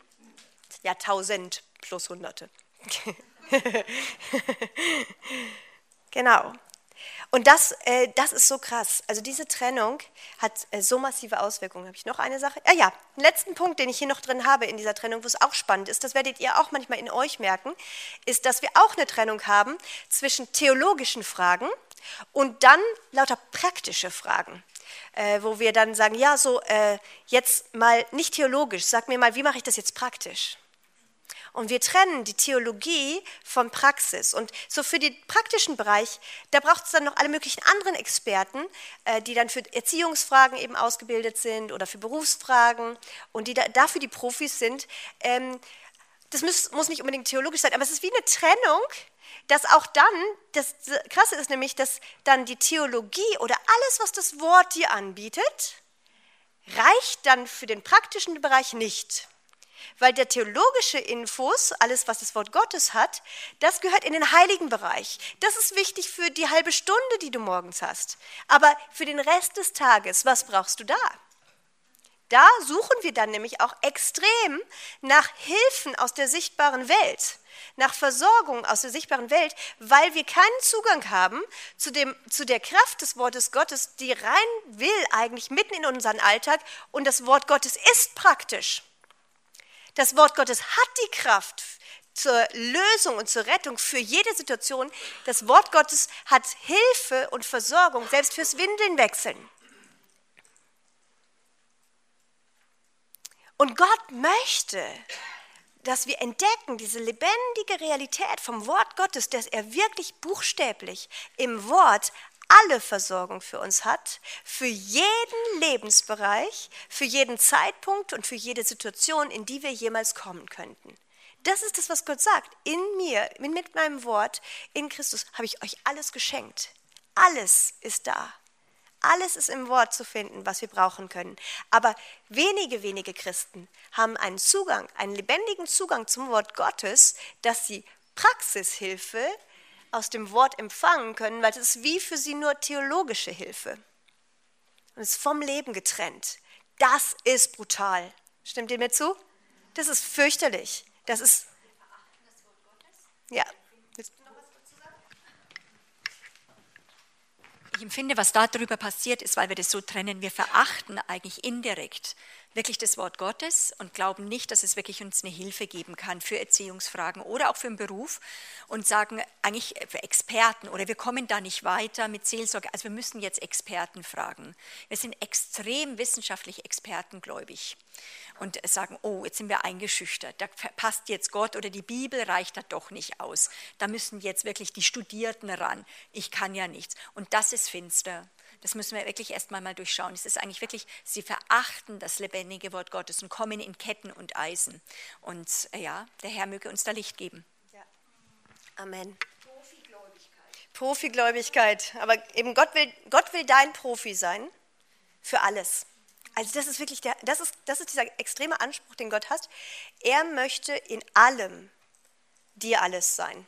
[SPEAKER 1] Jahrtausend plus Hunderte. (laughs) genau. Und das, äh, das ist so krass. Also diese Trennung hat äh, so massive Auswirkungen. Habe ich noch eine Sache? Ja, ja, einen letzten Punkt, den ich hier noch drin habe in dieser Trennung, wo es auch spannend ist, das werdet ihr auch manchmal in euch merken, ist, dass wir auch eine Trennung haben zwischen theologischen Fragen und dann lauter praktische Fragen. Äh, wo wir dann sagen, ja, so äh, jetzt mal nicht theologisch, sag mir mal, wie mache ich das jetzt praktisch? Und wir trennen die Theologie von Praxis. Und so für den praktischen Bereich, da braucht es dann noch alle möglichen anderen Experten, äh, die dann für Erziehungsfragen eben ausgebildet sind oder für Berufsfragen und die da, dafür die Profis sind. Ähm, das muss nicht unbedingt theologisch sein, aber es ist wie eine Trennung, dass auch dann, das Krasse ist nämlich, dass dann die Theologie oder alles, was das Wort dir anbietet, reicht dann für den praktischen Bereich nicht. Weil der theologische Infos, alles was das Wort Gottes hat, das gehört in den heiligen Bereich. Das ist wichtig für die halbe Stunde, die du morgens hast. Aber für den Rest des Tages, was brauchst du da? Da suchen wir dann nämlich auch extrem nach Hilfen aus der sichtbaren Welt, nach Versorgung aus der sichtbaren Welt, weil wir keinen Zugang haben zu, dem, zu der Kraft des Wortes Gottes, die rein will eigentlich mitten in unseren Alltag. Und das Wort Gottes ist praktisch. Das Wort Gottes hat die Kraft zur Lösung und zur Rettung für jede Situation. Das Wort Gottes hat Hilfe und Versorgung, selbst fürs Windelnwechseln. Und Gott möchte, dass wir entdecken, diese lebendige Realität vom Wort Gottes, dass er wirklich buchstäblich im Wort alle Versorgung für uns hat, für jeden Lebensbereich, für jeden Zeitpunkt und für jede Situation, in die wir jemals kommen könnten. Das ist das, was Gott sagt. In mir, mit meinem Wort, in Christus habe ich euch alles geschenkt. Alles ist da. Alles ist im Wort zu finden, was wir brauchen können. Aber wenige, wenige Christen haben einen Zugang, einen lebendigen Zugang zum Wort Gottes, dass sie Praxishilfe aus dem Wort empfangen können, weil es ist wie für sie nur theologische Hilfe. Und es ist vom Leben getrennt. Das ist brutal. Stimmt ihr mir zu? Das ist fürchterlich. Das ist. Ja.
[SPEAKER 2] Ich empfinde, was darüber passiert ist, weil wir das so trennen. Wir verachten eigentlich indirekt wirklich das Wort Gottes und glauben nicht, dass es wirklich uns eine Hilfe geben kann für Erziehungsfragen oder auch für den Beruf und sagen eigentlich für Experten oder wir kommen da nicht weiter mit Seelsorge. Also wir müssen jetzt Experten fragen. Wir sind extrem wissenschaftlich expertengläubig und sagen, oh, jetzt sind wir eingeschüchtert, da passt jetzt Gott oder die Bibel reicht da doch nicht aus. Da müssen jetzt wirklich die Studierten ran. Ich kann ja nichts. Und das ist finster. Das müssen wir wirklich erstmal mal durchschauen. Es ist eigentlich wirklich, sie verachten das lebendige Wort Gottes und kommen in Ketten und Eisen. Und äh, ja, der Herr möge uns da Licht geben. Ja.
[SPEAKER 1] Amen. Profigläubigkeit. Profigläubigkeit. Aber eben Gott will, Gott will dein Profi sein für alles. Also das ist wirklich der, das ist, das ist dieser extreme Anspruch, den Gott hat. Er möchte in allem dir alles sein.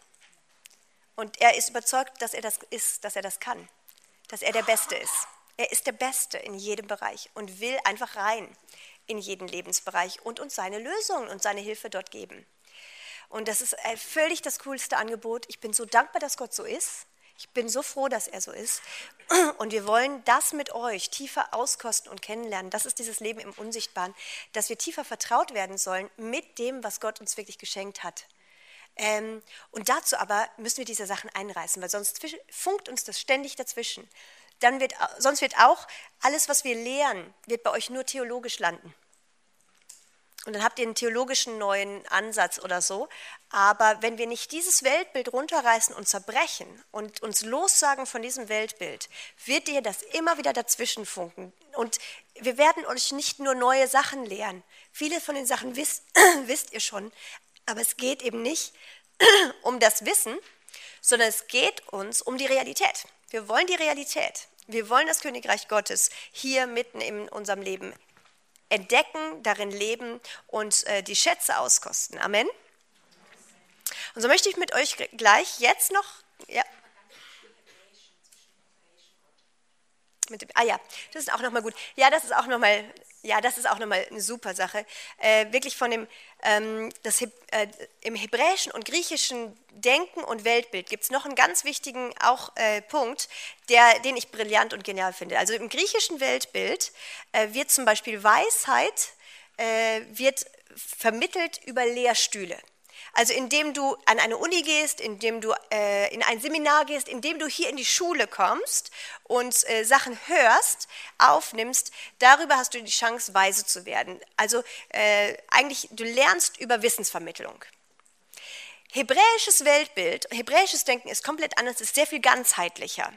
[SPEAKER 1] Und er ist überzeugt, dass er das ist, dass er das kann dass er der Beste ist. Er ist der Beste in jedem Bereich und will einfach rein in jeden Lebensbereich und uns seine Lösungen und seine Hilfe dort geben. Und das ist äh, völlig das coolste Angebot. Ich bin so dankbar, dass Gott so ist. Ich bin so froh, dass er so ist. (clears throat) Und wir wollen das mit euch tiefer auskosten und kennenlernen. Das ist dieses Leben im Unsichtbaren, dass wir tiefer vertraut werden sollen mit dem, was Gott uns wirklich geschenkt hat. Ähm, und dazu aber müssen wir diese Sachen einreißen, weil sonst funkt uns das ständig dazwischen. Dann wird, sonst wird auch alles, was wir lehren, wird bei euch nur theologisch landen. Und dann habt ihr einen theologischen neuen Ansatz oder so. Aber wenn wir nicht dieses Weltbild runterreißen und zerbrechen und uns lossagen von diesem Weltbild, wird dir das immer wieder dazwischen funken. Und wir werden euch nicht nur neue Sachen lehren. Viele von den Sachen wisst, (clears throat) wisst ihr schon, aber es geht eben nicht (clears throat) um das Wissen, sondern es geht uns um die Realität. Wir wollen die Realität. Wir wollen das Königreich Gottes hier mitten in unserem Leben entdecken, darin leben und äh, die Schätze auskosten. Amen. Und so möchte ich mit euch gleich jetzt noch, ja. Mit dem, ah ja, das ist auch nochmal gut. Ja, das ist auch nochmal ja, das ist auch nochmal eine super Sache. Äh, wirklich von dem, ähm, das, äh, im hebräischen und griechischen Denken und Weltbild gibt es noch einen ganz wichtigen auch äh, Punkt, der, den ich brillant und genial finde. Also im griechischen Weltbild äh, wird zum Beispiel Weisheit äh, wird vermittelt über Lehrstühle. Also indem du an eine Uni gehst, indem du äh, in ein Seminar gehst, indem du hier in die Schule kommst und äh, Sachen hörst, aufnimmst, darüber hast du die Chance, weise zu werden. Also äh, eigentlich, du lernst über Wissensvermittlung. Hebräisches Weltbild, hebräisches Denken ist komplett anders, ist sehr viel ganzheitlicher.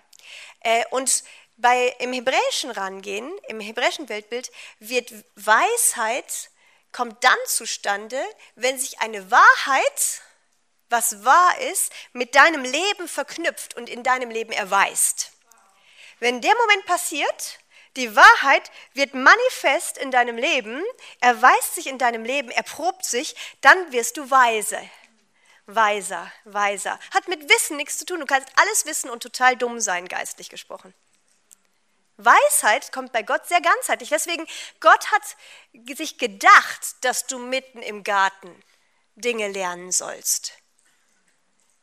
[SPEAKER 1] Äh, und bei, im hebräischen Rangehen, im hebräischen Weltbild, wird Weisheit kommt dann zustande, wenn sich eine Wahrheit, was wahr ist, mit deinem Leben verknüpft und in deinem Leben erweist. Wenn der Moment passiert, die Wahrheit wird manifest in deinem Leben, erweist sich in deinem Leben, erprobt sich, dann wirst du weise. Weiser, weiser. Hat mit Wissen nichts zu tun. Du kannst alles wissen und total dumm sein, geistlich gesprochen. Weisheit kommt bei Gott sehr ganzheitlich. Deswegen, Gott hat sich gedacht, dass du mitten im Garten Dinge lernen sollst.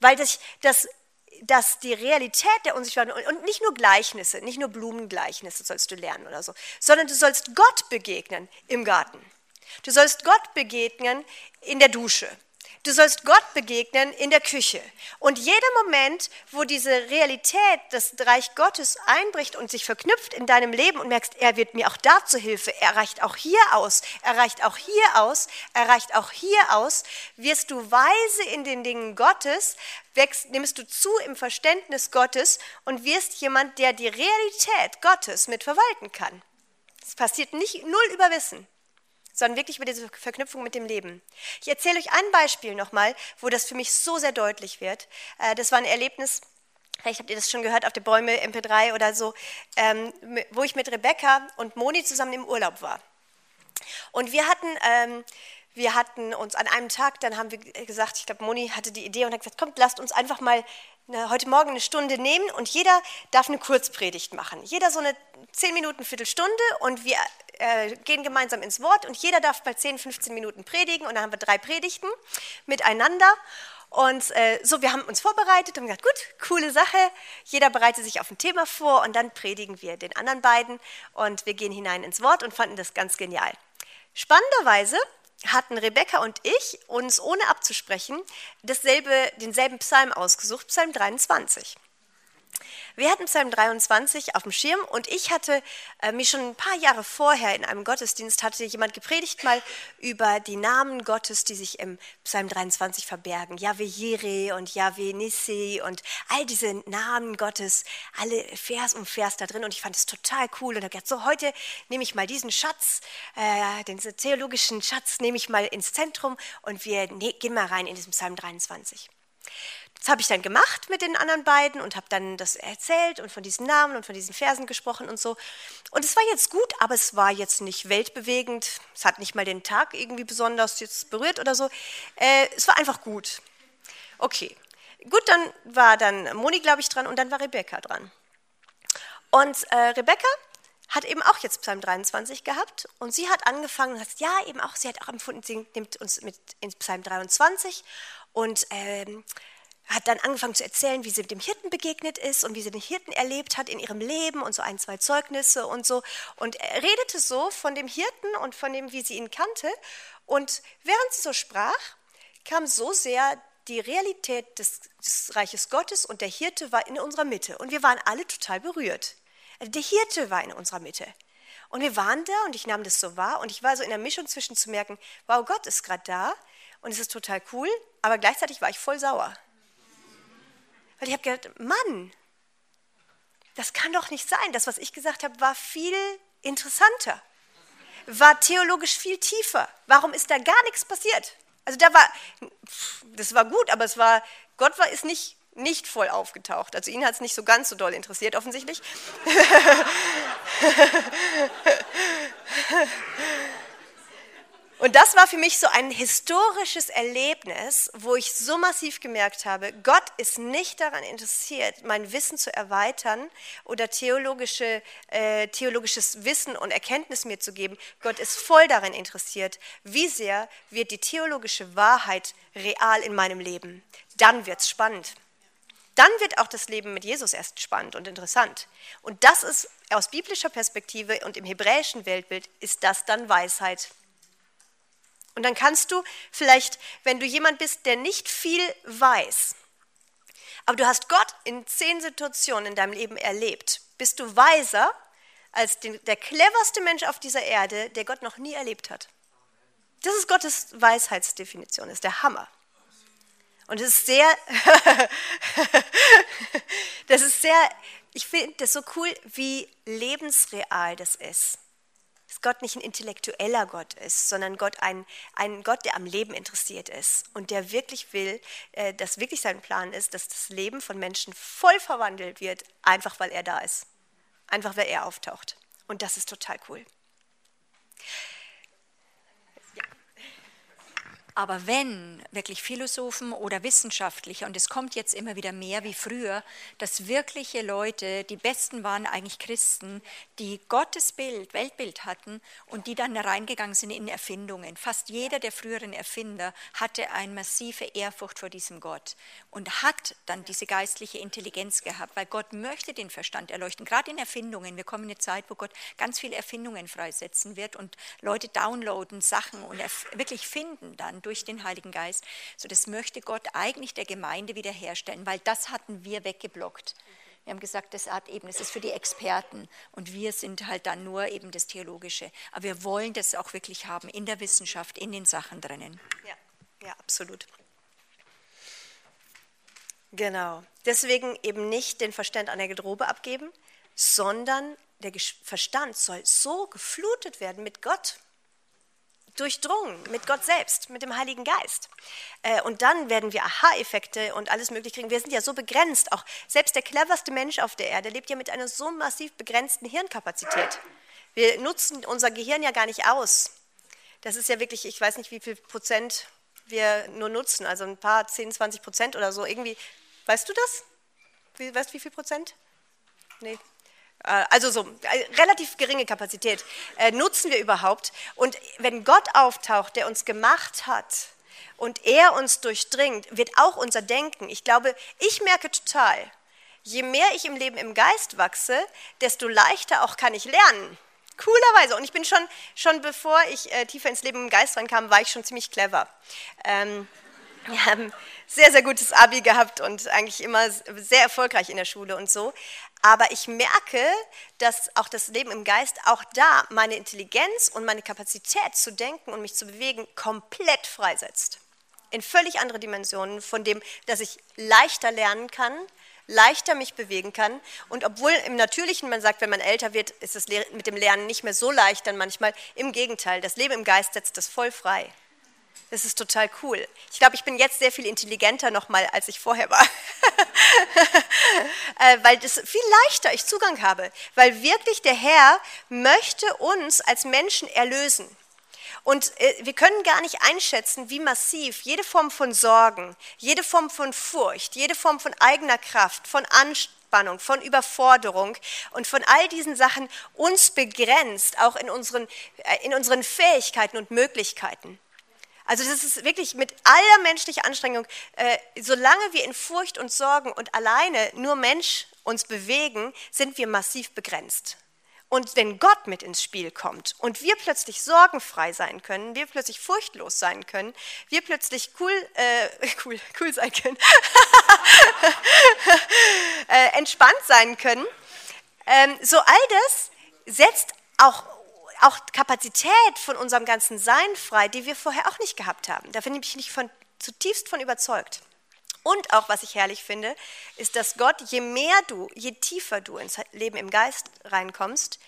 [SPEAKER 1] Weil das, das, das die Realität der Unsichtbaren und nicht nur Gleichnisse, nicht nur Blumengleichnisse sollst du lernen oder so, sondern du sollst Gott begegnen im Garten. Du sollst Gott begegnen in der Dusche. Du sollst Gott begegnen in der Küche. Und jeder Moment, wo diese Realität des Reich Gottes einbricht und sich verknüpft in deinem Leben und merkst, er wird mir auch da zu Hilfe, er reicht auch hier aus, er reicht auch hier aus, er reicht auch hier aus, wirst du weise in den Dingen Gottes, wächst, nimmst du zu im Verständnis Gottes und wirst jemand, der die Realität Gottes mit verwalten kann. Es passiert nicht null über Wissen sondern wirklich über diese Verknüpfung mit dem Leben. Ich erzähle euch ein Beispiel nochmal, wo das für mich so sehr deutlich wird. Äh, das war ein Erlebnis, vielleicht habt ihr das schon gehört auf der Bäume MP3 oder so, ähm, wo ich mit Rebecca und Moni zusammen im Urlaub war. Und wir hatten, ähm, wir hatten uns an einem Tag, dann haben wir gesagt, ich glaube, Moni hatte die Idee und hat gesagt, kommt, lasst uns einfach mal eine, heute Morgen eine Stunde nehmen und jeder darf eine Kurzpredigt machen. Jeder so eine 10 Minuten, Viertelstunde und wir äh, gehen gemeinsam ins Wort und jeder darf mal 10, 15 Minuten predigen und dann haben wir drei Predigten miteinander. Und äh, so, wir haben uns vorbereitet und gesagt, gut, coole Sache. Jeder bereitet sich auf ein Thema vor und dann predigen wir den anderen beiden und wir gehen hinein ins Wort und fanden das ganz genial. Spannenderweise hatten Rebecca und ich uns ohne abzusprechen dasselbe, denselben Psalm ausgesucht, Psalm 23. Wir hatten Psalm 23 auf dem Schirm und ich hatte äh, mich schon ein paar Jahre vorher in einem Gottesdienst, hatte jemand gepredigt mal über die Namen Gottes, die sich im Psalm 23 verbergen. Yahweh Jireh und Yahweh Nissi und all diese Namen Gottes, alle Vers um Vers da drin und ich fand es total cool und habe gedacht, so heute nehme ich mal diesen Schatz, äh, den theologischen Schatz nehme ich mal ins Zentrum und wir ne, gehen mal rein in diesen Psalm 23. Das habe ich dann gemacht mit den anderen beiden und habe dann das erzählt und von diesen Namen und von diesen Versen gesprochen und so. Und es war jetzt gut, aber es war jetzt nicht weltbewegend. Es hat nicht mal den Tag irgendwie besonders jetzt berührt oder so. Äh, es war einfach gut. Okay. Gut, dann war dann Moni, glaube ich, dran und dann war Rebecca dran. Und äh, Rebecca hat eben auch jetzt Psalm 23 gehabt und sie hat angefangen und hat ja eben auch, sie hat auch empfunden, sie nimmt uns mit ins Psalm 23 und ähm, hat dann angefangen zu erzählen, wie sie dem Hirten begegnet ist und wie sie den Hirten erlebt hat in ihrem Leben und so ein, zwei Zeugnisse und so. Und er redete so von dem Hirten und von dem, wie sie ihn kannte. Und während sie so sprach, kam so sehr die Realität des, des Reiches Gottes und der Hirte war in unserer Mitte. Und wir waren alle total berührt. Der Hirte war in unserer Mitte. Und wir waren da und ich nahm das so wahr und ich war so in der Mischung zwischen zu merken, wow, Gott ist gerade da und es ist total cool, aber gleichzeitig war ich voll sauer. Weil ich habe gedacht, Mann, das kann doch nicht sein. Das, was ich gesagt habe, war viel interessanter, war theologisch viel tiefer. Warum ist da gar nichts passiert? Also da war, das war gut, aber es war, Gott war ist nicht, nicht voll aufgetaucht. Also ihn hat es nicht so ganz so doll interessiert, offensichtlich. (laughs) Und das war für mich so ein historisches Erlebnis, wo ich so massiv gemerkt habe, Gott ist nicht daran interessiert, mein Wissen zu erweitern oder theologische, äh, theologisches Wissen und Erkenntnis mir zu geben. Gott ist voll daran interessiert, wie sehr wird die theologische Wahrheit real in meinem Leben. Dann wird es spannend. Dann wird auch das Leben mit Jesus erst spannend und interessant. Und das ist aus biblischer Perspektive und im hebräischen Weltbild ist das dann Weisheit. Und dann kannst du vielleicht, wenn du jemand bist, der nicht viel weiß, aber du hast Gott in zehn Situationen in deinem Leben erlebt, bist du weiser als der cleverste Mensch auf dieser Erde, der Gott noch nie erlebt hat. Das ist Gottes Weisheitsdefinition, ist der Hammer. Und es ist sehr, (laughs) das ist sehr, ich finde das so cool, wie lebensreal das ist dass Gott nicht ein intellektueller Gott ist, sondern Gott ein, ein Gott, der am Leben interessiert ist und der wirklich will, äh, dass wirklich sein Plan ist, dass das Leben von Menschen voll verwandelt wird, einfach weil er da ist, einfach weil er auftaucht. Und das ist total cool.
[SPEAKER 2] Aber wenn wirklich Philosophen oder Wissenschaftliche, und es kommt jetzt immer wieder mehr wie früher, dass wirkliche Leute, die besten waren eigentlich Christen, die Gottes Bild, Weltbild hatten und die dann reingegangen sind in Erfindungen. Fast jeder der früheren Erfinder hatte eine massive Ehrfurcht vor diesem Gott und hat dann diese geistliche Intelligenz gehabt, weil Gott möchte den Verstand erleuchten. Gerade in Erfindungen. Wir kommen in eine Zeit, wo Gott ganz viele Erfindungen freisetzen wird und Leute downloaden Sachen und wirklich finden dann durch den Heiligen Geist. So, das möchte Gott eigentlich der Gemeinde wiederherstellen, weil das hatten wir weggeblockt. Wir haben gesagt, das hat eben, das ist für die Experten und wir sind halt dann nur eben das Theologische. Aber wir wollen das auch wirklich haben in der Wissenschaft, in den Sachen drinnen.
[SPEAKER 1] Ja, ja, absolut. Genau. Deswegen eben nicht den Verstand an der Garderobe abgeben, sondern der Verstand soll so geflutet werden mit Gott, durchdrungen mit Gott selbst, mit dem Heiligen Geist. Äh, und dann werden wir Aha-Effekte und alles Mögliche kriegen. Wir sind ja so begrenzt, auch selbst der cleverste Mensch auf der Erde lebt ja mit einer so massiv begrenzten Hirnkapazität. Wir nutzen unser Gehirn ja gar nicht aus. Das ist ja wirklich, ich weiß nicht, wie viel Prozent wir nur nutzen, also ein paar, 10, 20 Prozent oder so. Irgendwie, weißt du das? Wie, weißt du, wie viel Prozent? Nee, also so äh, relativ geringe Kapazität äh, nutzen wir überhaupt. Und wenn Gott auftaucht, der uns gemacht hat und er uns durchdringt, wird auch unser Denken. Ich glaube, ich merke total, je mehr ich im Leben im Geist wachse, desto leichter auch kann ich lernen. Coolerweise. Und ich bin schon, schon bevor ich äh, tiefer ins Leben im Geist reinkam, war ich schon ziemlich clever. Ähm, (laughs) wir haben sehr, sehr gutes Abi gehabt und eigentlich immer sehr erfolgreich in der Schule und so. Aber ich merke, dass auch das Leben im Geist, auch da meine Intelligenz und meine Kapazität zu denken und mich zu bewegen komplett freisetzt. In völlig andere Dimensionen von dem, dass ich leichter lernen kann, leichter mich bewegen kann. Und obwohl im Natürlichen man sagt, wenn man älter wird, ist es mit dem Lernen nicht mehr so leicht, dann manchmal im Gegenteil. Das Leben im Geist setzt das voll frei. Das ist total cool. Ich glaube, ich bin jetzt sehr viel intelligenter nochmal, als ich vorher war. (laughs) Äh, weil das viel leichter ich Zugang habe. Weil wirklich der Herr möchte uns als Menschen erlösen. Und äh, wir können gar nicht einschätzen, wie massiv jede Form von Sorgen, jede Form von Furcht, jede Form von eigener Kraft, von Anspannung, von Überforderung und von all diesen Sachen uns begrenzt, auch in unseren, äh, in unseren Fähigkeiten und Möglichkeiten. Also das ist wirklich mit aller menschlicher Anstrengung, äh, solange wir in Furcht und Sorgen und alleine nur Mensch uns bewegen, sind wir massiv begrenzt. Und wenn Gott mit ins Spiel kommt und wir plötzlich sorgenfrei sein können, wir plötzlich furchtlos sein können, wir plötzlich cool, äh, (laughs) cool, cool sein können, (laughs) äh, entspannt sein können, ähm, so all das setzt auch auch Kapazität von unserem ganzen Sein frei, die wir vorher auch nicht gehabt haben. Da bin ich nicht von, zutiefst von überzeugt. Und auch, was ich herrlich finde, ist, dass Gott, je mehr du, je tiefer du ins Leben im Geist reinkommst,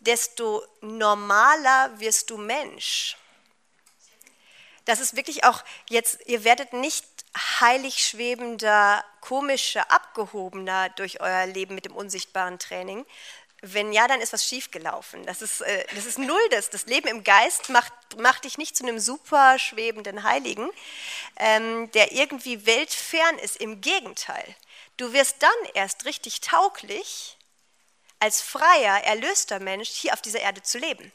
[SPEAKER 1] desto normaler wirst du Mensch. Das ist wirklich auch jetzt, ihr werdet nicht heilig schwebender, komischer, abgehobener durch euer Leben mit dem unsichtbaren Training, wenn ja, dann ist was schiefgelaufen. Das ist, äh, das ist null das. Das Leben im Geist macht, macht dich nicht zu einem super schwebenden Heiligen, ähm, der irgendwie weltfern ist. Im Gegenteil. Du wirst dann erst richtig tauglich, als freier, erlöster Mensch hier auf dieser Erde zu leben.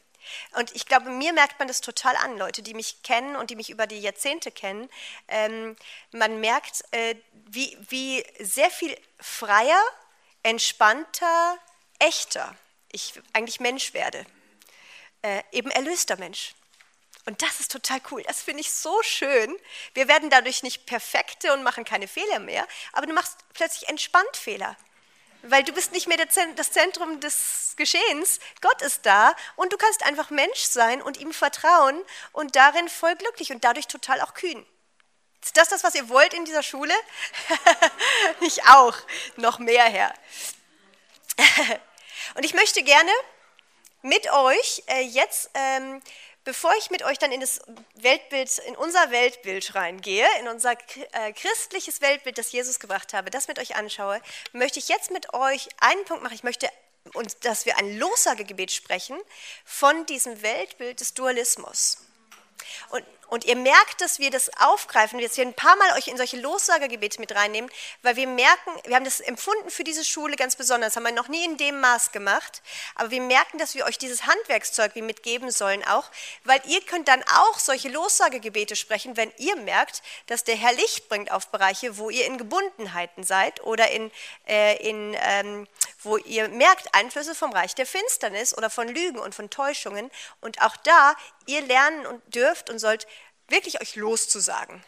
[SPEAKER 1] Und ich glaube, mir merkt man das total an, Leute, die mich kennen und die mich über die Jahrzehnte kennen. Ähm, man merkt, äh, wie, wie sehr viel freier, entspannter, echter ich eigentlich Mensch werde. Äh, eben erlöster Mensch. Und das ist total cool. Das finde ich so schön. Wir werden dadurch nicht perfekte und machen keine Fehler mehr, aber du machst plötzlich entspannt Fehler. Weil du bist nicht mehr das Zentrum des Geschehens. Gott ist da und du kannst einfach Mensch sein und ihm vertrauen und darin voll glücklich und dadurch total auch kühn. Ist das das, was ihr wollt in dieser Schule? (laughs) ich auch. Noch mehr, Herr. (laughs) Und ich möchte gerne mit euch äh, jetzt, ähm, bevor ich mit euch dann in das Weltbild, in unser Weltbild reingehe, in unser äh, christliches Weltbild, das Jesus gebracht habe, das mit euch anschaue, möchte ich jetzt mit euch einen Punkt machen. Ich möchte und dass wir ein Lossagegebet sprechen von diesem Weltbild des Dualismus. Und und ihr merkt, dass wir das aufgreifen, jetzt hier ein paar Mal euch in solche Lossagergebete mit reinnehmen, weil wir merken, wir haben das empfunden für diese Schule ganz besonders, haben wir noch nie in dem Maß gemacht, aber wir merken, dass wir euch dieses Handwerkszeug wie mitgeben sollen auch, weil ihr könnt dann auch solche Lossagegebete sprechen, wenn ihr merkt, dass der Herr Licht bringt auf Bereiche, wo ihr in Gebundenheiten seid oder in, äh, in ähm, wo ihr merkt Einflüsse vom Reich der Finsternis oder von Lügen und von Täuschungen. Und auch da ihr lernen und dürft und sollt wirklich euch loszusagen.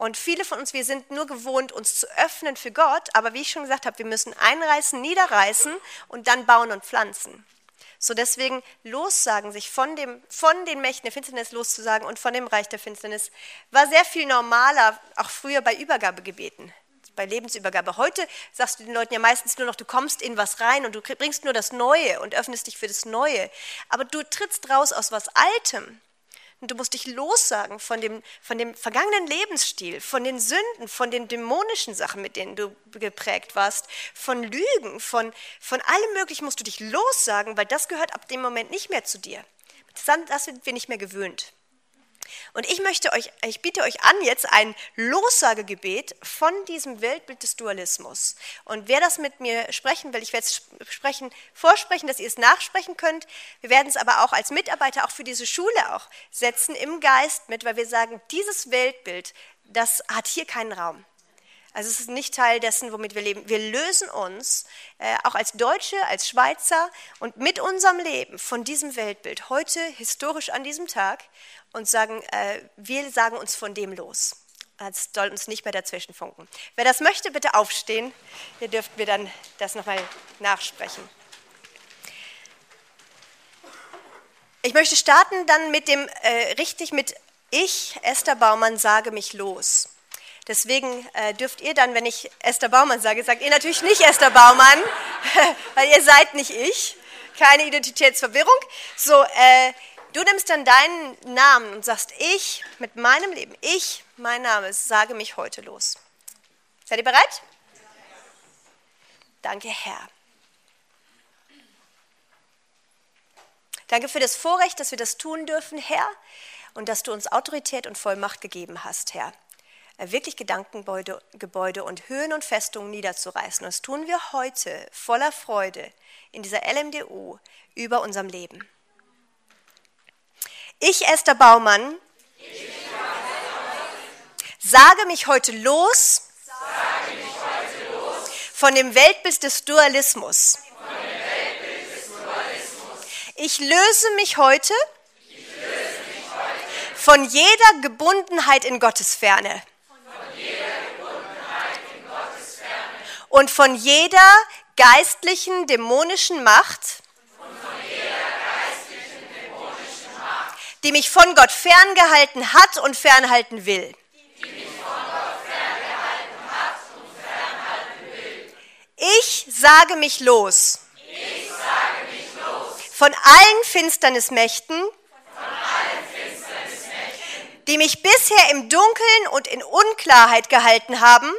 [SPEAKER 1] Und viele von uns, wir sind nur gewohnt, uns zu öffnen für Gott, aber wie ich schon gesagt habe, wir müssen einreißen, niederreißen und dann bauen und pflanzen. So deswegen lossagen, sich von, dem, von den Mächten der Finsternis loszusagen und von dem Reich der Finsternis, war sehr viel normaler, auch früher bei Übergabegebeten, bei Lebensübergabe. Heute sagst du den Leuten ja meistens nur noch, du kommst in was rein und du bringst nur das Neue und öffnest dich für das Neue. Aber du trittst raus aus was Altem. Und du musst dich lossagen von dem, von dem vergangenen Lebensstil, von den Sünden, von den dämonischen Sachen, mit denen du geprägt warst, von Lügen, von, von allem Möglichen musst du dich lossagen, weil das gehört ab dem Moment nicht mehr zu dir. Das, das sind wir nicht mehr gewöhnt. Und ich möchte euch, ich biete euch an jetzt ein Lossagegebet von diesem Weltbild des Dualismus. Und wer das mit mir sprechen will, ich werde es sprechen, vorsprechen, dass ihr es nachsprechen könnt. Wir werden es aber auch als Mitarbeiter auch für diese Schule auch setzen im Geist mit, weil wir sagen, dieses Weltbild, das hat hier keinen Raum. Also es ist nicht Teil dessen, womit wir leben. Wir lösen uns, äh, auch als Deutsche, als Schweizer und mit unserem Leben von diesem Weltbild heute, historisch an diesem Tag und sagen, äh, wir sagen uns von dem los. Es soll uns nicht mehr dazwischen funken. Wer das möchte, bitte aufstehen. Ihr dürft mir dann das nochmal nachsprechen. Ich möchte starten dann mit dem, äh, richtig mit Ich, Esther Baumann, sage mich los. Deswegen äh, dürft ihr dann, wenn ich Esther Baumann sage, sagt ihr natürlich nicht Esther Baumann, (laughs) weil ihr seid nicht ich. Keine Identitätsverwirrung. So, äh, du nimmst dann deinen Namen und sagst, ich mit meinem Leben, ich, mein Name, sage mich heute los. Seid ihr bereit? Danke, Herr. Danke für das Vorrecht, dass wir das tun dürfen, Herr, und dass du uns Autorität und Vollmacht gegeben hast, Herr. Äh, wirklich Gedankengebäude und Höhen und Festungen niederzureißen. Und das tun wir heute voller Freude in dieser LMDU über unserem Leben. Ich, Esther Baumann, sage mich heute los, von dem Weltbild des Dualismus. Ich löse mich heute von jeder Gebundenheit in Gottes Ferne. Und von jeder geistlichen dämonischen Macht, die mich von Gott ferngehalten hat und fernhalten will. Ich sage mich los. Von allen Finsternismächten, die mich bisher im Dunkeln und in Unklarheit gehalten haben.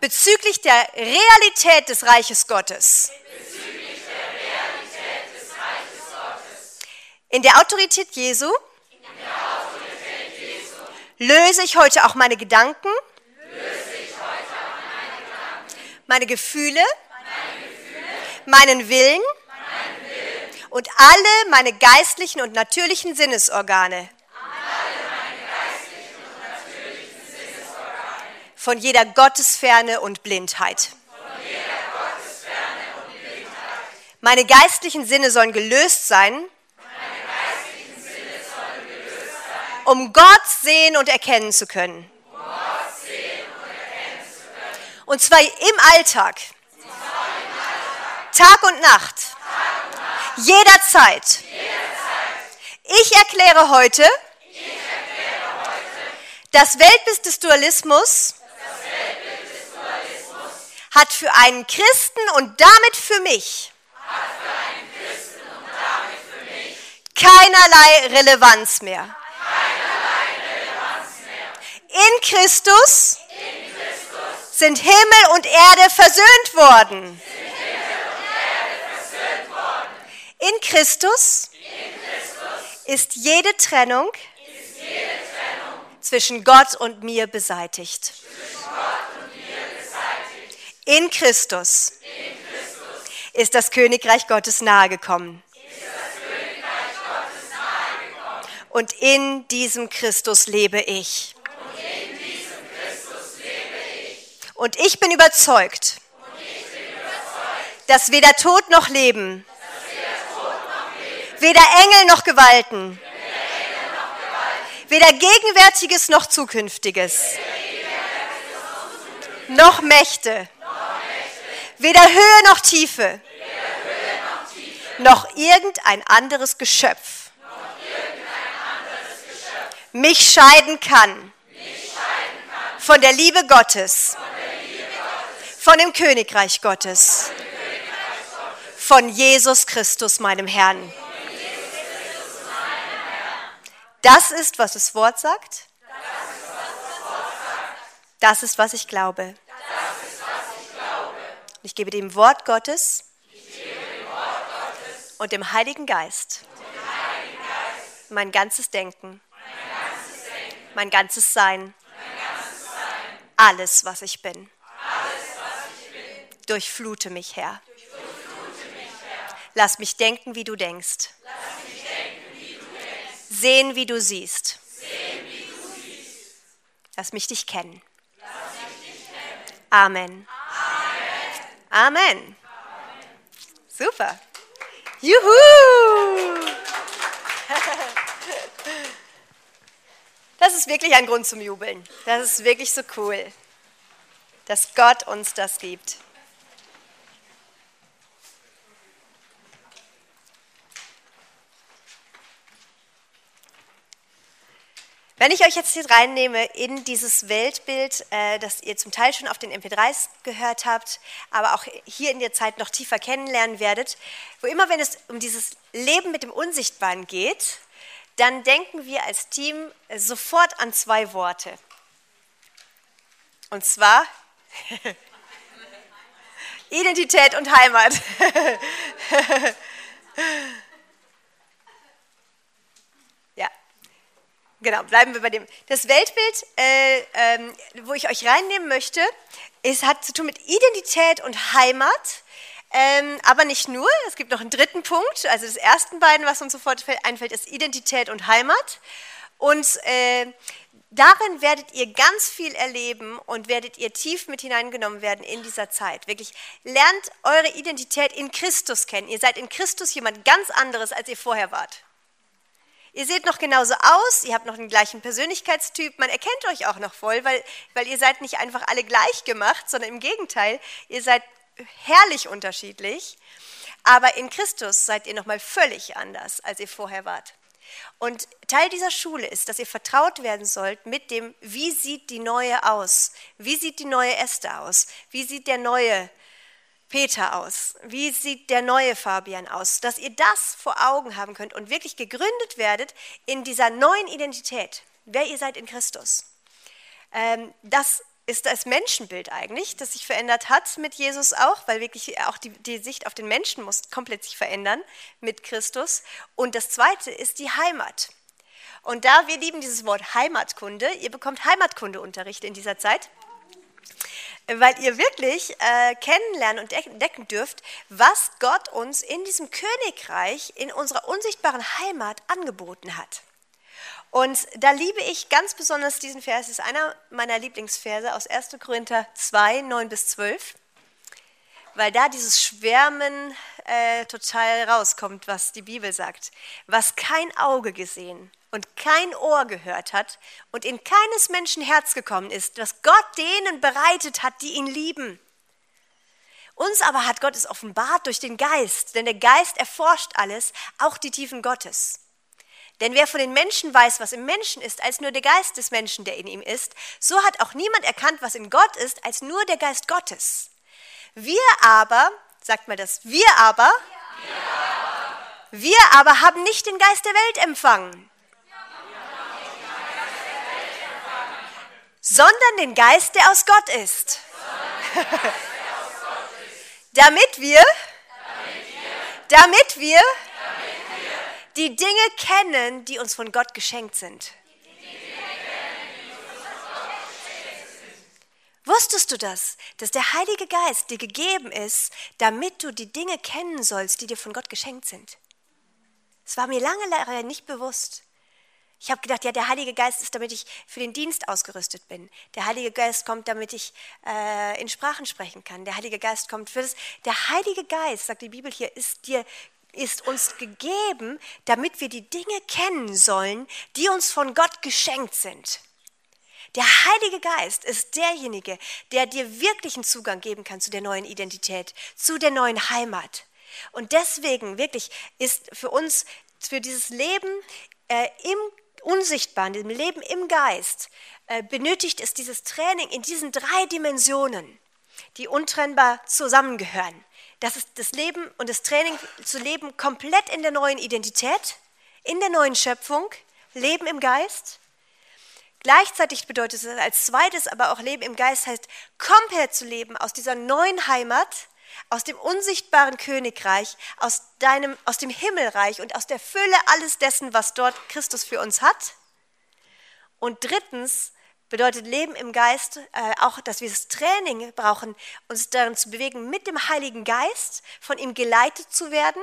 [SPEAKER 1] Bezüglich der Realität des Reiches Gottes. In der Autorität Jesu, löse ich heute auch meine Gedanken, meine, Gefühle, meinen Willen, und alle meine geistlichen und natürlichen Sinnesorgane. Von jeder Gottesferne und Blindheit. Meine geistlichen Sinne sollen gelöst sein, um Gott sehen und erkennen zu können. Und zwar im Alltag, Tag und Nacht, jederzeit. Ich erkläre heute, das Weltbild des Dualismus hat für einen Christen und damit für mich, keinerlei Relevanz mehr. In Christus, sind Himmel und Erde versöhnt worden. In Christus, ist jede Trennung, zwischen Gott und mir beseitigt. In Christus, ist das Königreich Gottes nahegekommen. Und in diesem Christus lebe ich. Und ich bin überzeugt, dass weder Tod noch Leben, Weder Engel noch Gewalten. Weder Gegenwärtiges noch Zukünftiges. Noch Mächte. Weder Höhe noch Tiefe. Noch irgendein anderes Geschöpf. Mich scheiden kann. Von der Liebe Gottes. Von dem Königreich Gottes. Von Jesus Christus, meinem Herrn. Das ist, was das Wort sagt. Das ist, was ich glaube. Ich gebe dem Wort Gottes und dem Heiligen Geist mein ganzes Denken, mein ganzes Sein, alles, was ich bin. Durchflute mich, Herr. Lass mich denken, wie du denkst. Sehen, wie du siehst. Lass mich dich kennen. Amen. Amen. Super. Juhu! Das ist wirklich ein Grund zum Jubeln. Das ist wirklich so cool, dass Gott uns das gibt. Wenn ich euch jetzt hier reinnehme in dieses Weltbild, äh, das ihr zum Teil schon auf den MP3s gehört habt, aber auch hier in der Zeit noch tiefer kennenlernen werdet, wo immer wenn es um dieses Leben mit dem Unsichtbaren geht, dann denken wir als Team sofort an zwei Worte. Und zwar (laughs) Identität und Heimat. (laughs) Genau, bleiben wir bei dem. Das Weltbild, äh, ähm, wo ich euch reinnehmen möchte, ist, hat zu tun mit Identität und Heimat. Ähm, aber nicht nur, es gibt noch einen dritten Punkt. Also das ersten beiden, was uns sofort einfällt, ist Identität und Heimat. Und äh, darin werdet ihr ganz viel erleben und werdet ihr tief mit hineingenommen werden in dieser Zeit. Wirklich, lernt eure Identität in Christus kennen. Ihr seid in Christus jemand ganz anderes, als ihr vorher wart. Ihr seht noch genauso aus, ihr habt noch den gleichen Persönlichkeitstyp, man erkennt euch auch noch voll, weil, weil ihr seid nicht einfach alle gleich gemacht, sondern im Gegenteil, ihr seid herrlich unterschiedlich. Aber in Christus seid ihr nochmal völlig anders, als ihr vorher wart. Und Teil dieser Schule ist, dass ihr vertraut werden sollt mit dem, wie sieht die neue aus? Wie sieht die neue Esther aus? Wie sieht der neue Peter aus? Wie sieht der neue Fabian aus? Dass ihr das vor Augen haben könnt und wirklich gegründet werdet in dieser neuen Identität, wer ihr seid in Christus. Ähm, das ist das Menschenbild eigentlich, das sich verändert hat mit Jesus auch, weil wirklich auch die, die Sicht auf den Menschen muss komplett sich verändern mit Christus. Und das Zweite ist die Heimat. Und da wir lieben dieses Wort Heimatkunde, ihr bekommt Heimatkundeunterricht in dieser Zeit weil ihr wirklich äh, kennenlernen und entdecken dürft, was Gott uns in diesem Königreich, in unserer unsichtbaren Heimat angeboten hat. Und da liebe ich ganz besonders diesen Vers, das ist einer meiner Lieblingsverse aus 1. Korinther 2, 9 bis 12, weil da dieses Schwärmen äh, total rauskommt, was die Bibel sagt. Was kein Auge gesehen und kein Ohr gehört hat und in keines Menschen Herz gekommen ist, was Gott denen bereitet hat, die ihn lieben. Uns aber hat Gott es offenbart durch den Geist, denn der Geist erforscht alles, auch die Tiefen Gottes. Denn wer von den Menschen weiß, was im Menschen ist, als nur der Geist des Menschen, der in ihm ist, so hat auch niemand erkannt, was in Gott ist, als nur der Geist Gottes. Wir aber, sagt mal das, wir aber, wir aber, haben nicht den Geist der Welt empfangen, sondern den Geist, der aus Gott ist. damit wir, damit wir die Dinge kennen, die uns von Gott geschenkt sind. Wusstest du das, dass der Heilige Geist dir gegeben ist, damit du die Dinge kennen sollst, die dir von Gott geschenkt sind? Es war mir lange nicht bewusst. Ich habe gedacht, ja, der Heilige Geist ist, damit ich für den Dienst ausgerüstet bin. Der Heilige Geist kommt, damit ich äh, in Sprachen sprechen kann. Der Heilige Geist kommt für das. Der Heilige Geist, sagt die Bibel hier, ist dir ist uns gegeben, damit wir die Dinge kennen sollen, die uns von Gott geschenkt sind. Der Heilige Geist ist derjenige, der dir wirklichen Zugang geben kann zu der neuen Identität, zu der neuen Heimat. Und deswegen wirklich ist für uns, für dieses Leben äh, im Unsichtbaren, dem Leben im Geist, äh, benötigt es dieses Training in diesen drei Dimensionen, die untrennbar zusammengehören. Das ist das Leben und das Training zu leben komplett in der neuen Identität, in der neuen Schöpfung, Leben im Geist. Gleichzeitig bedeutet es als zweites aber auch Leben im Geist heißt, komplett zu leben aus dieser neuen Heimat, aus dem unsichtbaren Königreich, aus, deinem, aus dem Himmelreich und aus der Fülle alles dessen, was dort Christus für uns hat. Und drittens bedeutet Leben im Geist äh, auch, dass wir das Training brauchen, uns darin zu bewegen, mit dem Heiligen Geist von ihm geleitet zu werden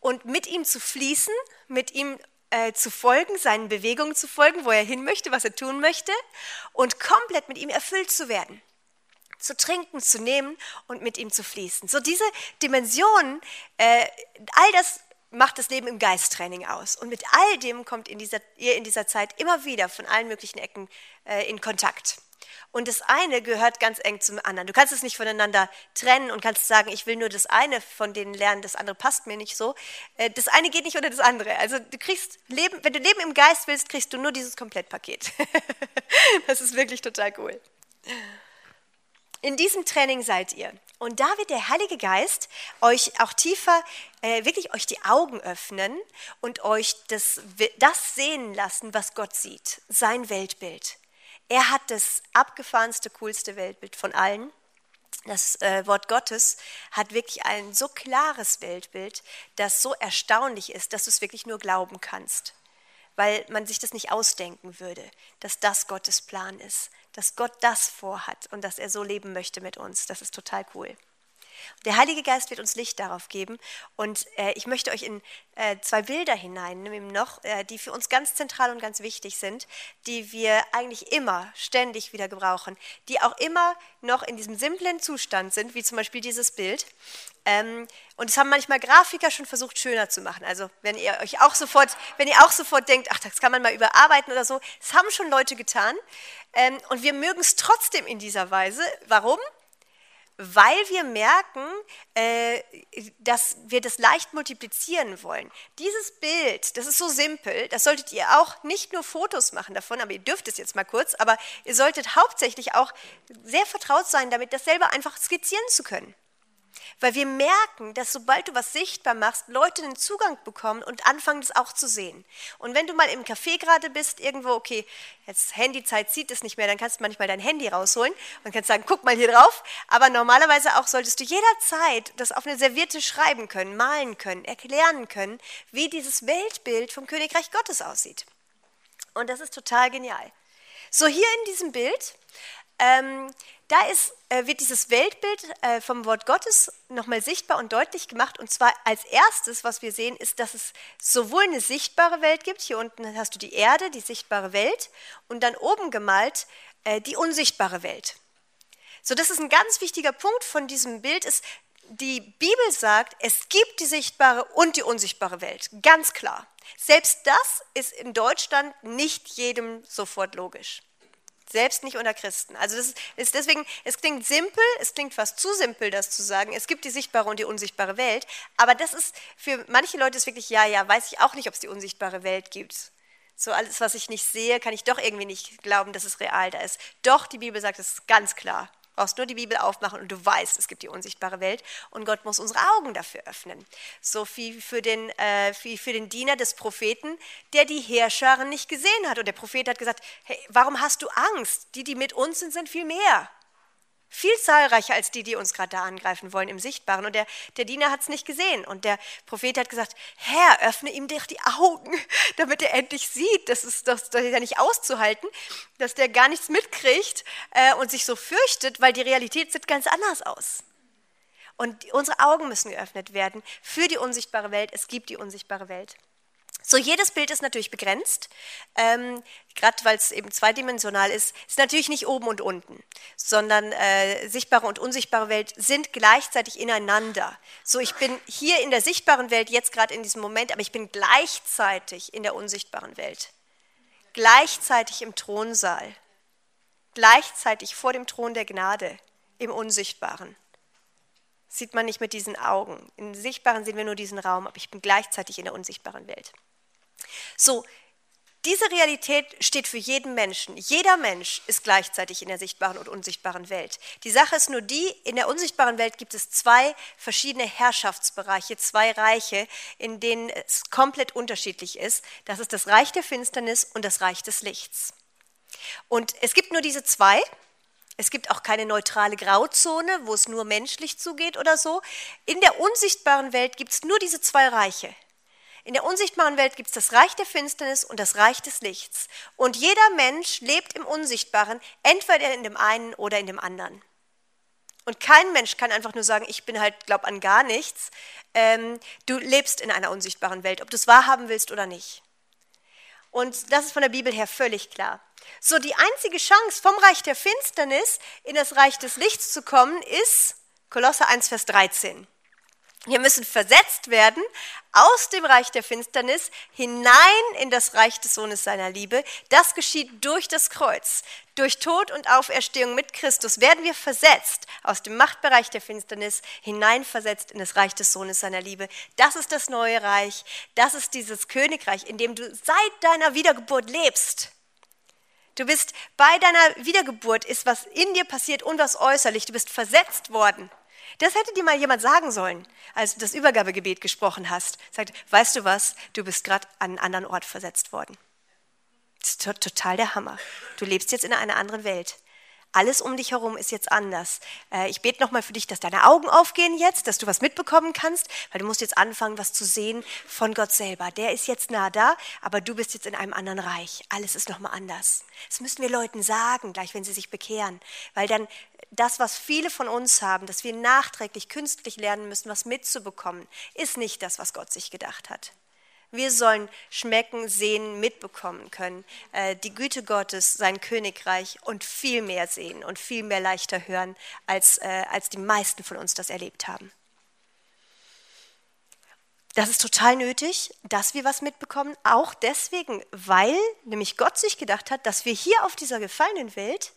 [SPEAKER 1] und mit ihm zu fließen, mit ihm äh, zu folgen, seinen Bewegungen zu folgen, wo er hin möchte, was er tun möchte und komplett mit ihm erfüllt zu werden zu trinken, zu nehmen und mit ihm zu fließen. So diese Dimensionen, äh, all das macht das Leben im Geisttraining aus. Und mit all dem kommt in dieser, ihr in dieser Zeit immer wieder von allen möglichen Ecken äh, in Kontakt. Und das eine gehört ganz eng zum anderen. Du kannst es nicht voneinander trennen und kannst sagen, ich will nur das eine von denen lernen, das andere passt mir nicht so. Äh, das eine geht nicht unter das andere. Also du kriegst Leben, wenn du Leben im Geist willst, kriegst du nur dieses Komplettpaket. (laughs) das ist wirklich total cool. In diesem Training seid ihr. Und da wird der Heilige Geist euch auch tiefer, äh, wirklich euch die Augen öffnen und euch das, das sehen lassen, was Gott sieht, sein Weltbild. Er hat das abgefahrenste, coolste Weltbild von allen. Das äh, Wort Gottes hat wirklich ein so klares Weltbild, das so erstaunlich ist, dass du es wirklich nur glauben kannst weil man sich das nicht ausdenken würde, dass das Gottes Plan ist, dass Gott das vorhat und dass er so leben möchte mit uns. Das ist total cool. Der Heilige Geist wird uns Licht darauf geben. Und äh, ich möchte euch in äh, zwei Bilder hineinnehmen noch, äh, die für uns ganz zentral und ganz wichtig sind, die wir eigentlich immer, ständig wieder gebrauchen, die auch immer noch in diesem simplen Zustand sind, wie zum Beispiel dieses Bild. Ähm, und es haben manchmal Grafiker schon versucht, schöner zu machen. Also wenn ihr euch auch sofort, wenn ihr auch sofort denkt, ach, das kann man mal überarbeiten oder so, das haben schon Leute getan. Ähm, und wir mögen es trotzdem in dieser Weise. Warum? Weil wir merken, äh, dass wir das leicht multiplizieren wollen. Dieses Bild, das ist so simpel, das solltet ihr auch nicht nur Fotos machen davon, aber ihr dürft es jetzt mal kurz, aber ihr solltet hauptsächlich auch sehr vertraut sein damit, das selber einfach skizzieren zu können. Weil wir merken, dass sobald du was sichtbar machst, Leute einen Zugang bekommen und anfangen, das auch zu sehen. Und wenn du mal im Café gerade bist, irgendwo, okay, jetzt Handyzeit zieht es nicht mehr, dann kannst du manchmal dein Handy rausholen und kannst sagen, guck mal hier drauf. Aber normalerweise auch solltest du jederzeit das auf eine Serviette schreiben können, malen können, erklären können, wie dieses Weltbild vom Königreich Gottes aussieht. Und das ist total genial. So hier in diesem Bild ähm, da ist, äh, wird dieses Weltbild äh, vom Wort Gottes nochmal sichtbar und deutlich gemacht. Und zwar als erstes, was wir sehen, ist, dass es sowohl eine sichtbare Welt gibt, hier unten hast du die Erde, die sichtbare Welt, und dann oben gemalt äh, die unsichtbare Welt. So, das ist ein ganz wichtiger Punkt von diesem Bild, ist, die Bibel sagt, es gibt die sichtbare und die unsichtbare Welt. Ganz klar. Selbst das ist in Deutschland nicht jedem sofort logisch. Selbst nicht unter Christen. Also das ist deswegen, es klingt simpel, es klingt fast zu simpel, das zu sagen. Es gibt die sichtbare und die unsichtbare Welt. Aber das ist für manche Leute ist wirklich, ja, ja, weiß ich auch nicht, ob es die unsichtbare Welt gibt. So alles, was ich nicht sehe, kann ich doch irgendwie nicht glauben, dass es real da ist. Doch, die Bibel sagt es ganz klar brauchst nur die Bibel aufmachen und du weißt, es gibt die unsichtbare Welt und Gott muss unsere Augen dafür öffnen. So wie für den, äh, wie für den Diener des Propheten, der die Heerscharen nicht gesehen hat. Und der Prophet hat gesagt, hey, warum hast du Angst? Die, die mit uns sind, sind viel mehr. Viel zahlreicher als die, die uns gerade da angreifen wollen im Sichtbaren. Und der, der Diener hat es nicht gesehen. Und der Prophet hat gesagt, Herr, öffne ihm doch die Augen, (laughs) damit er endlich sieht. Das ist, das, das ist ja nicht auszuhalten, dass der gar nichts mitkriegt äh, und sich so fürchtet, weil die Realität sieht ganz anders aus. Und unsere Augen müssen geöffnet werden für die unsichtbare Welt. Es gibt die unsichtbare Welt. So, jedes Bild ist natürlich begrenzt, ähm, gerade weil es eben zweidimensional ist, ist natürlich nicht oben und unten, sondern äh, sichtbare und unsichtbare Welt sind gleichzeitig ineinander. So, ich bin hier in der sichtbaren Welt jetzt gerade in diesem Moment, aber ich bin gleichzeitig in der unsichtbaren Welt, gleichzeitig im Thronsaal, gleichzeitig vor dem Thron der Gnade, im Unsichtbaren. Sieht man nicht mit diesen Augen. Im Sichtbaren sehen wir nur diesen Raum, aber ich bin gleichzeitig in der unsichtbaren Welt. So, diese Realität steht für jeden Menschen. Jeder Mensch ist gleichzeitig in der sichtbaren und unsichtbaren Welt. Die Sache ist nur die, in der unsichtbaren Welt gibt es zwei verschiedene Herrschaftsbereiche, zwei Reiche, in denen es komplett unterschiedlich ist. Das ist das Reich der Finsternis und das Reich des Lichts. Und es gibt nur diese zwei. Es gibt auch keine neutrale Grauzone, wo es nur menschlich zugeht oder so. In der unsichtbaren Welt gibt es nur diese zwei Reiche. In der unsichtbaren Welt gibt es das Reich der Finsternis und das Reich des Lichts. Und jeder Mensch lebt im Unsichtbaren, entweder in dem einen oder in dem anderen. Und kein Mensch kann einfach nur sagen, ich bin halt, glaub an gar nichts. Ähm, du lebst in einer unsichtbaren Welt, ob du es wahrhaben willst oder nicht. Und das ist von der Bibel her völlig klar. So, die einzige Chance, vom Reich der Finsternis in das Reich des Lichts zu kommen, ist Kolosse 1, Vers 13. Wir müssen versetzt werden aus dem Reich der Finsternis hinein in das Reich des Sohnes seiner Liebe. Das geschieht durch das Kreuz. Durch Tod und Auferstehung mit Christus werden wir versetzt aus dem Machtbereich der Finsternis hineinversetzt in das Reich des Sohnes seiner Liebe. Das ist das neue Reich. Das ist dieses Königreich, in dem du seit deiner Wiedergeburt lebst. Du bist bei deiner Wiedergeburt ist was in dir passiert und was äußerlich. Du bist versetzt worden. Das hätte dir mal jemand sagen sollen, als du das Übergabegebet gesprochen hast. Sagt, weißt du was, du bist gerade an einen anderen Ort versetzt worden. Das ist total der Hammer. Du lebst jetzt in einer anderen Welt. Alles um dich herum ist jetzt anders. Äh, ich bete nochmal für dich, dass deine Augen aufgehen jetzt, dass du was mitbekommen kannst, weil du musst jetzt anfangen, was zu sehen von Gott selber. Der ist jetzt nah da, aber du bist jetzt in einem anderen Reich. Alles ist nochmal anders. Das müssen wir Leuten sagen, gleich wenn sie sich bekehren, weil dann das, was viele von uns haben, dass wir nachträglich künstlich lernen müssen, was mitzubekommen, ist nicht das, was Gott sich gedacht hat. Wir sollen schmecken, sehen, mitbekommen können, äh, die Güte Gottes, sein Königreich und viel mehr sehen und viel mehr leichter hören, als, äh, als die meisten von uns das erlebt haben. Das ist total nötig, dass wir was mitbekommen, auch deswegen, weil nämlich Gott sich gedacht hat, dass wir hier auf dieser gefallenen Welt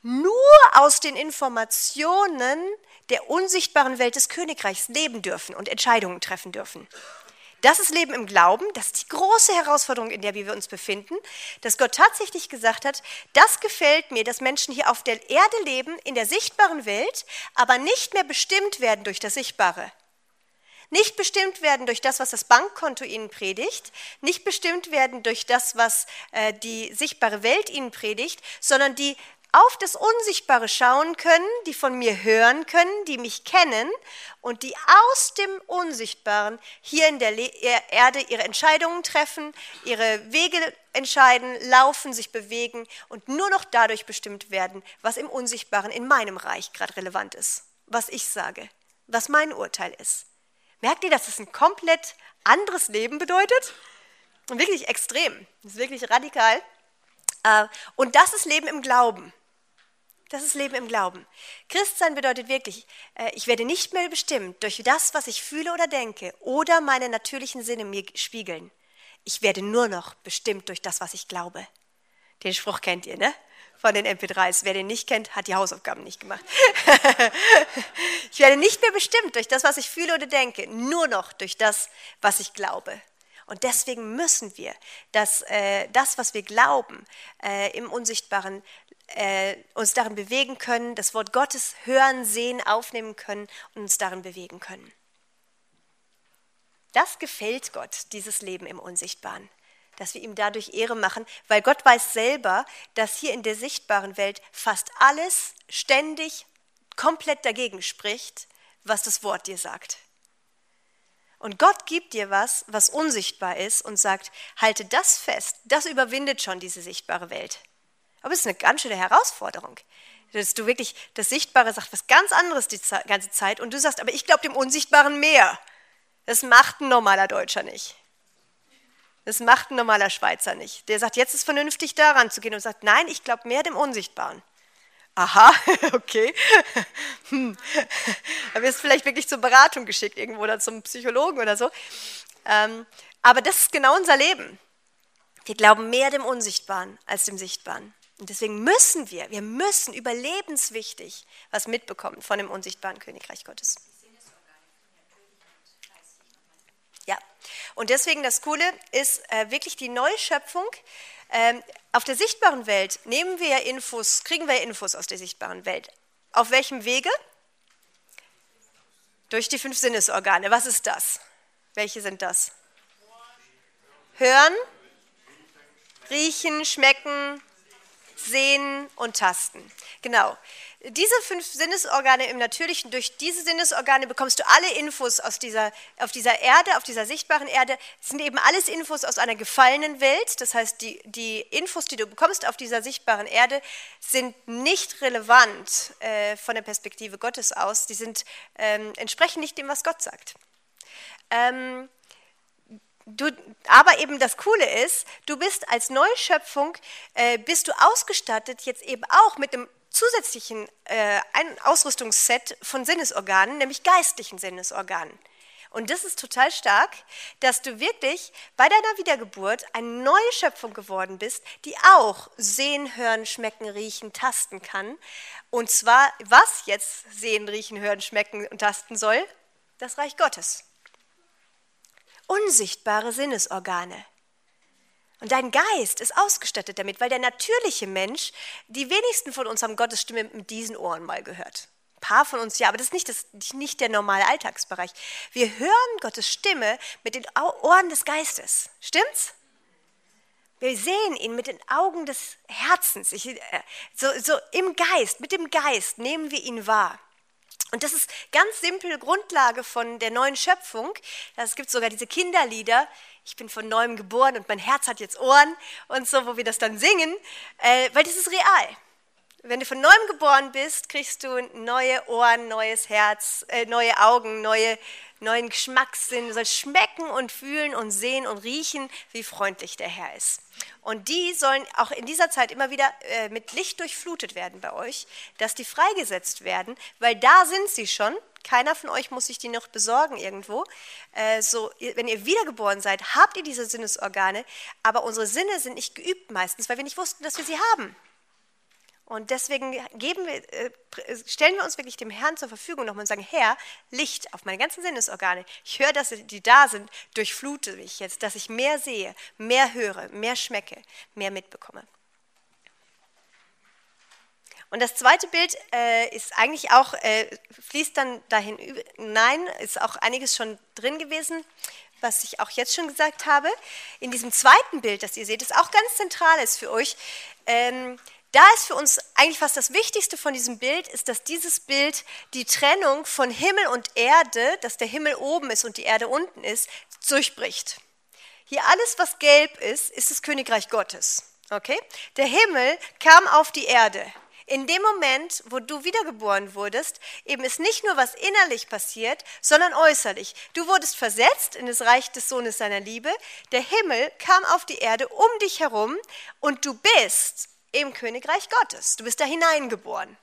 [SPEAKER 1] nur aus den Informationen der unsichtbaren Welt des Königreichs leben dürfen und Entscheidungen treffen dürfen. Das ist Leben im Glauben, das ist die große Herausforderung, in der wir uns befinden, dass Gott tatsächlich gesagt hat, das gefällt mir, dass Menschen hier auf der Erde leben, in der sichtbaren Welt, aber nicht mehr bestimmt werden durch das Sichtbare. Nicht bestimmt werden durch das, was das Bankkonto ihnen predigt, nicht bestimmt werden durch das, was äh, die sichtbare Welt ihnen predigt, sondern die auf das Unsichtbare schauen können, die von mir hören können, die mich kennen und die aus dem Unsichtbaren hier in der Erde ihre Entscheidungen treffen, ihre Wege entscheiden, laufen, sich bewegen und nur noch dadurch bestimmt werden, was im Unsichtbaren in meinem Reich gerade relevant ist, was ich sage, was mein Urteil ist. Merkt ihr, dass es ein komplett anderes Leben bedeutet? Wirklich extrem, das ist wirklich radikal. Äh, und das ist Leben im Glauben. Das ist Leben im Glauben. Christsein bedeutet wirklich, äh, ich werde nicht mehr bestimmt durch das, was ich fühle oder denke oder meine natürlichen Sinne mir spiegeln. Ich werde nur noch bestimmt durch das, was ich glaube. Den Spruch kennt ihr, ne? Von den MP3s. Wer den nicht kennt, hat die Hausaufgaben nicht gemacht. (laughs) ich werde nicht mehr bestimmt durch das, was ich fühle oder denke, nur noch durch das, was ich glaube. Und deswegen müssen wir das, äh, das was wir glauben, äh, im Unsichtbaren äh, uns darin bewegen können, das Wort Gottes hören, sehen, aufnehmen können und uns darin bewegen können. Das gefällt Gott, dieses Leben im Unsichtbaren, dass wir ihm dadurch Ehre machen, weil Gott weiß selber, dass hier in der sichtbaren Welt fast alles ständig komplett dagegen spricht, was das Wort dir sagt. Und Gott gibt dir was, was unsichtbar ist und sagt, halte das fest, das überwindet schon diese sichtbare Welt. Aber es ist eine ganz schöne Herausforderung, dass du wirklich das Sichtbare sagst, was ganz anderes die ganze Zeit und du sagst, aber ich glaube dem Unsichtbaren mehr. Das macht ein normaler Deutscher nicht. Das macht ein normaler Schweizer nicht. Der sagt, jetzt ist vernünftig daran zu gehen und sagt, nein, ich glaube mehr dem Unsichtbaren. Aha, (laughs) okay. Hm. Da wirst du vielleicht wirklich zur Beratung geschickt irgendwo oder zum Psychologen oder so. Ähm, aber das ist genau unser Leben. Wir glauben mehr dem Unsichtbaren als dem Sichtbaren. Und deswegen müssen wir, wir müssen überlebenswichtig was mitbekommen von dem unsichtbaren Königreich Gottes. Ja, und deswegen das Coole ist äh, wirklich die Neuschöpfung. Ähm, auf der sichtbaren Welt nehmen wir Infos, kriegen wir Infos aus der sichtbaren Welt. Auf welchem Wege? Durch die fünf Sinnesorgane. Was ist das? Welche sind das? Hören, riechen, schmecken, sehen und tasten. Genau. Diese fünf Sinnesorgane im Natürlichen, durch diese Sinnesorgane bekommst du alle Infos aus dieser, auf dieser Erde, auf dieser sichtbaren Erde. Das sind eben alles Infos aus einer gefallenen Welt. Das heißt, die, die Infos, die du bekommst auf dieser sichtbaren Erde, sind nicht relevant äh, von der Perspektive Gottes aus. Die sind, ähm, entsprechen nicht dem, was Gott sagt. Ähm, Du, aber eben das Coole ist, du bist als Neuschöpfung, äh, bist du ausgestattet jetzt eben auch mit einem zusätzlichen äh, Ausrüstungsset von Sinnesorganen, nämlich geistlichen Sinnesorganen. Und das ist total stark, dass du wirklich bei deiner Wiedergeburt eine neue Schöpfung geworden bist, die auch sehen, hören, schmecken, riechen, tasten kann. Und zwar, was jetzt sehen, riechen, hören, schmecken und tasten soll? Das Reich Gottes unsichtbare Sinnesorgane. Und dein Geist ist ausgestattet damit, weil der natürliche Mensch, die wenigsten von uns haben Gottes Stimme mit diesen Ohren mal gehört. Ein paar von uns ja, aber das ist nicht, das, nicht der normale Alltagsbereich. Wir hören Gottes Stimme mit den Ohren des Geistes. Stimmt's? Wir sehen ihn mit den Augen des Herzens. Ich, äh, so, so im Geist, mit dem Geist nehmen wir ihn wahr. Und das ist ganz simpel Grundlage von der neuen Schöpfung. Es gibt sogar diese Kinderlieder. Ich bin von neuem geboren und mein Herz hat jetzt Ohren und so, wo wir das dann singen, äh, weil das ist real. Wenn du von neuem geboren bist, kriegst du neue Ohren, neues Herz, äh, neue Augen, neue, neuen Geschmackssinn. Du sollst schmecken und fühlen und sehen und riechen, wie freundlich der Herr ist. Und die sollen auch in dieser Zeit immer wieder äh, mit Licht durchflutet werden bei euch, dass die freigesetzt werden, weil da sind sie schon. Keiner von euch muss sich die noch besorgen irgendwo. Äh, so, wenn ihr wiedergeboren seid, habt ihr diese Sinnesorgane, aber unsere Sinne sind nicht geübt meistens, weil wir nicht wussten, dass wir sie haben. Und deswegen wir, äh, stellen wir uns wirklich dem Herrn zur Verfügung nochmal und sagen, Herr, Licht auf meine ganzen Sinnesorgane. Ich höre, dass die da sind, durchflute mich jetzt, dass ich mehr sehe, mehr höre, mehr schmecke, mehr mitbekomme. Und das zweite Bild äh, ist eigentlich auch, äh, fließt dann dahin hinein, ist auch einiges schon drin gewesen, was ich auch jetzt schon gesagt habe. In diesem zweiten Bild, das ihr seht, ist auch ganz zentral ist für euch. Ähm, da ist für uns eigentlich fast das Wichtigste von diesem Bild, ist, dass dieses Bild die Trennung von Himmel und Erde, dass der Himmel oben ist und die Erde unten ist, durchbricht. Hier alles, was gelb ist, ist das Königreich Gottes. Okay? Der Himmel kam auf die Erde. In dem Moment, wo du wiedergeboren wurdest, eben ist nicht nur was innerlich passiert, sondern äußerlich. Du wurdest versetzt in das Reich des Sohnes seiner Liebe. Der Himmel kam auf die Erde um dich herum und du bist im Königreich Gottes. Du bist da hineingeboren.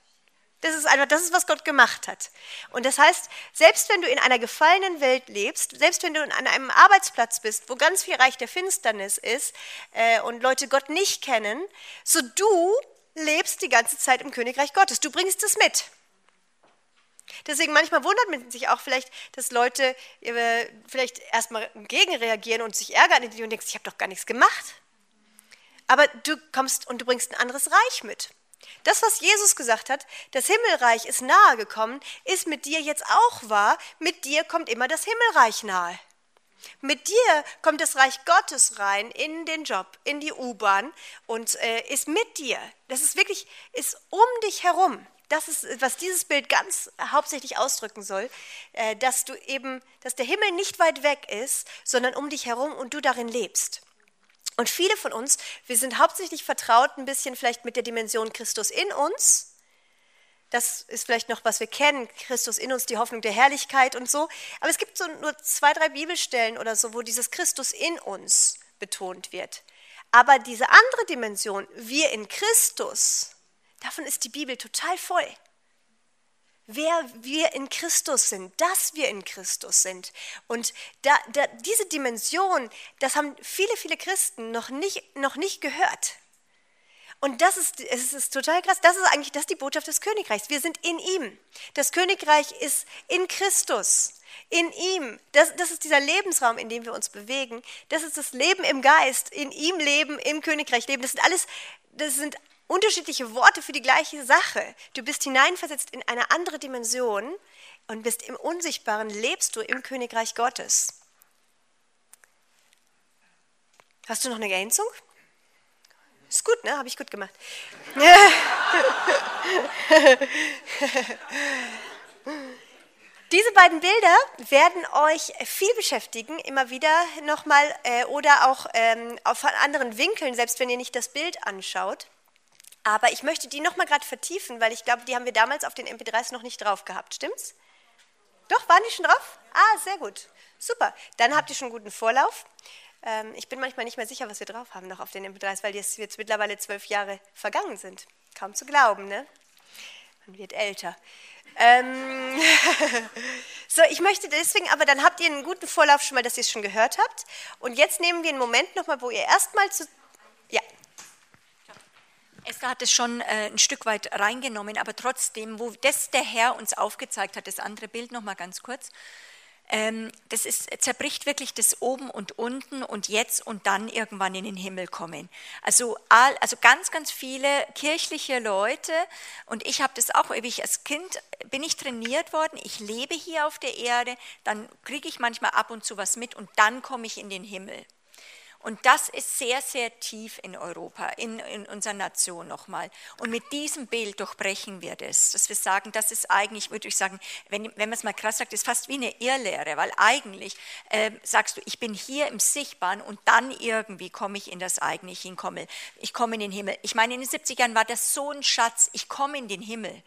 [SPEAKER 1] Das ist einfach, das ist, was Gott gemacht hat. Und das heißt, selbst wenn du in einer gefallenen Welt lebst, selbst wenn du an einem Arbeitsplatz bist, wo ganz viel Reich der Finsternis ist äh, und Leute Gott nicht kennen, so du lebst die ganze Zeit im Königreich Gottes. Du bringst es mit. Deswegen manchmal wundert man sich auch vielleicht, dass Leute äh, vielleicht erstmal gegenreagieren und sich ärgern und denken, ich habe doch gar nichts gemacht aber du kommst und du bringst ein anderes Reich mit. Das, was Jesus gesagt hat, das Himmelreich ist nahe gekommen, ist mit dir jetzt auch wahr. Mit dir kommt immer das Himmelreich nahe. Mit dir kommt das Reich Gottes rein in den Job, in die U-Bahn und äh, ist mit dir. Das ist wirklich, ist um dich herum. Das ist, was dieses Bild ganz hauptsächlich ausdrücken soll, äh, dass du eben, dass der Himmel nicht weit weg ist, sondern um dich herum und du darin lebst. Und viele von uns, wir sind hauptsächlich vertraut ein bisschen vielleicht mit der Dimension Christus in uns. Das ist vielleicht noch, was wir kennen, Christus in uns, die Hoffnung der Herrlichkeit und so. Aber es gibt so nur zwei, drei Bibelstellen oder so, wo dieses Christus in uns betont wird. Aber diese andere Dimension, wir in Christus, davon ist die Bibel total voll. Wer wir in Christus sind, dass wir in Christus sind. Und da, da, diese Dimension, das haben viele, viele Christen noch nicht, noch nicht gehört. Und das ist, es ist total krass. Das ist eigentlich das ist die Botschaft des Königreichs. Wir sind in ihm. Das Königreich ist in Christus in ihm. Das, das ist dieser Lebensraum, in dem wir uns bewegen. Das ist das Leben im Geist, in ihm leben, im Königreich leben. Das sind alles, das sind unterschiedliche Worte für die gleiche Sache. Du bist hineinversetzt in eine andere Dimension und bist im Unsichtbaren, lebst du im Königreich Gottes. Hast du noch eine Ergänzung? Ist gut, ne? Habe ich gut gemacht. (laughs) Diese beiden Bilder werden euch viel beschäftigen, immer wieder nochmal äh, oder auch ähm, auf anderen Winkeln, selbst wenn ihr nicht das Bild anschaut. Aber ich möchte die nochmal gerade vertiefen, weil ich glaube, die haben wir damals auf den MP3s noch nicht drauf gehabt. Stimmt's? Doch, waren die schon drauf? Ah, sehr gut. Super. Dann habt ihr schon guten Vorlauf. Ähm, ich bin manchmal nicht mehr sicher, was wir drauf haben noch auf den MP3s, weil jetzt, jetzt mittlerweile zwölf Jahre vergangen sind. Kaum zu glauben, ne? Man wird älter. Ähm (laughs) so, ich möchte deswegen, aber dann habt ihr einen guten Vorlauf schon mal, dass ihr es schon gehört habt. Und jetzt nehmen wir einen Moment nochmal, wo ihr erstmal zu.
[SPEAKER 2] Esther hat es schon äh, ein Stück weit reingenommen, aber trotzdem, wo das der Herr uns aufgezeigt hat, das andere Bild nochmal ganz kurz, ähm, das ist, zerbricht wirklich das Oben und Unten und jetzt und dann irgendwann in den Himmel kommen. Also, all, also ganz, ganz viele kirchliche Leute und ich habe das auch, ich als Kind bin ich trainiert worden, ich lebe hier auf der Erde, dann kriege ich manchmal ab und zu was mit und dann komme ich in den Himmel. Und das ist sehr, sehr tief in Europa, in, in unserer Nation nochmal. Und mit diesem Bild durchbrechen wir das, dass wir sagen, das ist eigentlich, würde ich sagen, wenn, wenn man es mal krass sagt, ist fast wie eine Irrlehre, weil eigentlich äh, sagst du, ich bin hier im Sichtbaren und dann irgendwie komme ich in das Eigentliche hinkomme. Ich komme in den Himmel. Ich meine, in den 70ern war das so ein Schatz, ich komme in den Himmel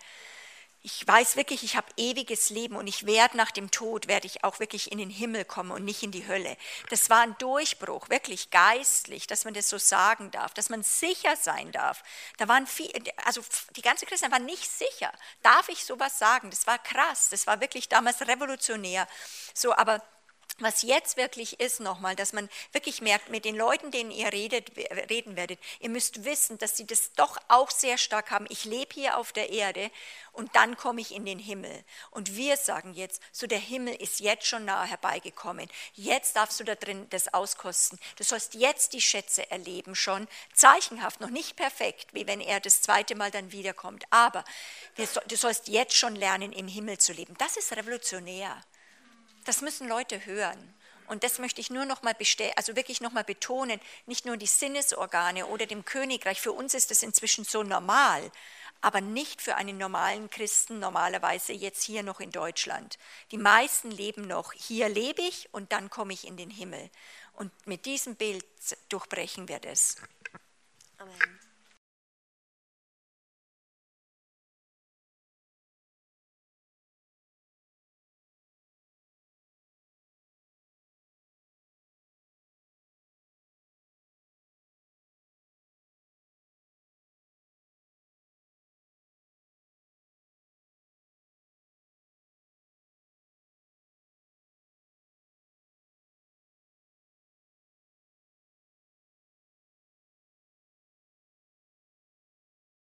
[SPEAKER 2] ich weiß wirklich, ich habe ewiges Leben und ich werde nach dem Tod, werde ich auch wirklich in den Himmel kommen und nicht in die Hölle. Das war ein Durchbruch, wirklich geistlich, dass man das so sagen darf, dass man sicher sein darf. Da waren viel, also die ganze Christen waren nicht sicher. Darf ich sowas sagen? Das war krass, das war wirklich damals revolutionär. So, aber was jetzt wirklich ist nochmal, dass man wirklich merkt, mit den Leuten, denen ihr redet, reden werdet, ihr müsst wissen, dass sie das doch auch sehr stark haben. Ich lebe hier auf der Erde und dann komme ich in den Himmel. Und wir sagen jetzt, so der Himmel ist jetzt schon nahe herbeigekommen. Jetzt darfst du da drin das auskosten. Du sollst jetzt die Schätze erleben schon, zeichenhaft, noch nicht perfekt, wie wenn er das zweite Mal dann wiederkommt. Aber du sollst jetzt schon lernen, im Himmel zu leben. Das ist revolutionär. Das müssen Leute hören. Und das möchte ich nur noch mal also wirklich noch mal betonen, nicht nur die Sinnesorgane oder dem Königreich, für uns ist das inzwischen so normal, aber nicht für einen normalen Christen normalerweise jetzt hier noch in Deutschland. Die meisten leben noch, hier lebe ich und dann komme ich in den Himmel. Und mit diesem Bild durchbrechen wir das. Amen.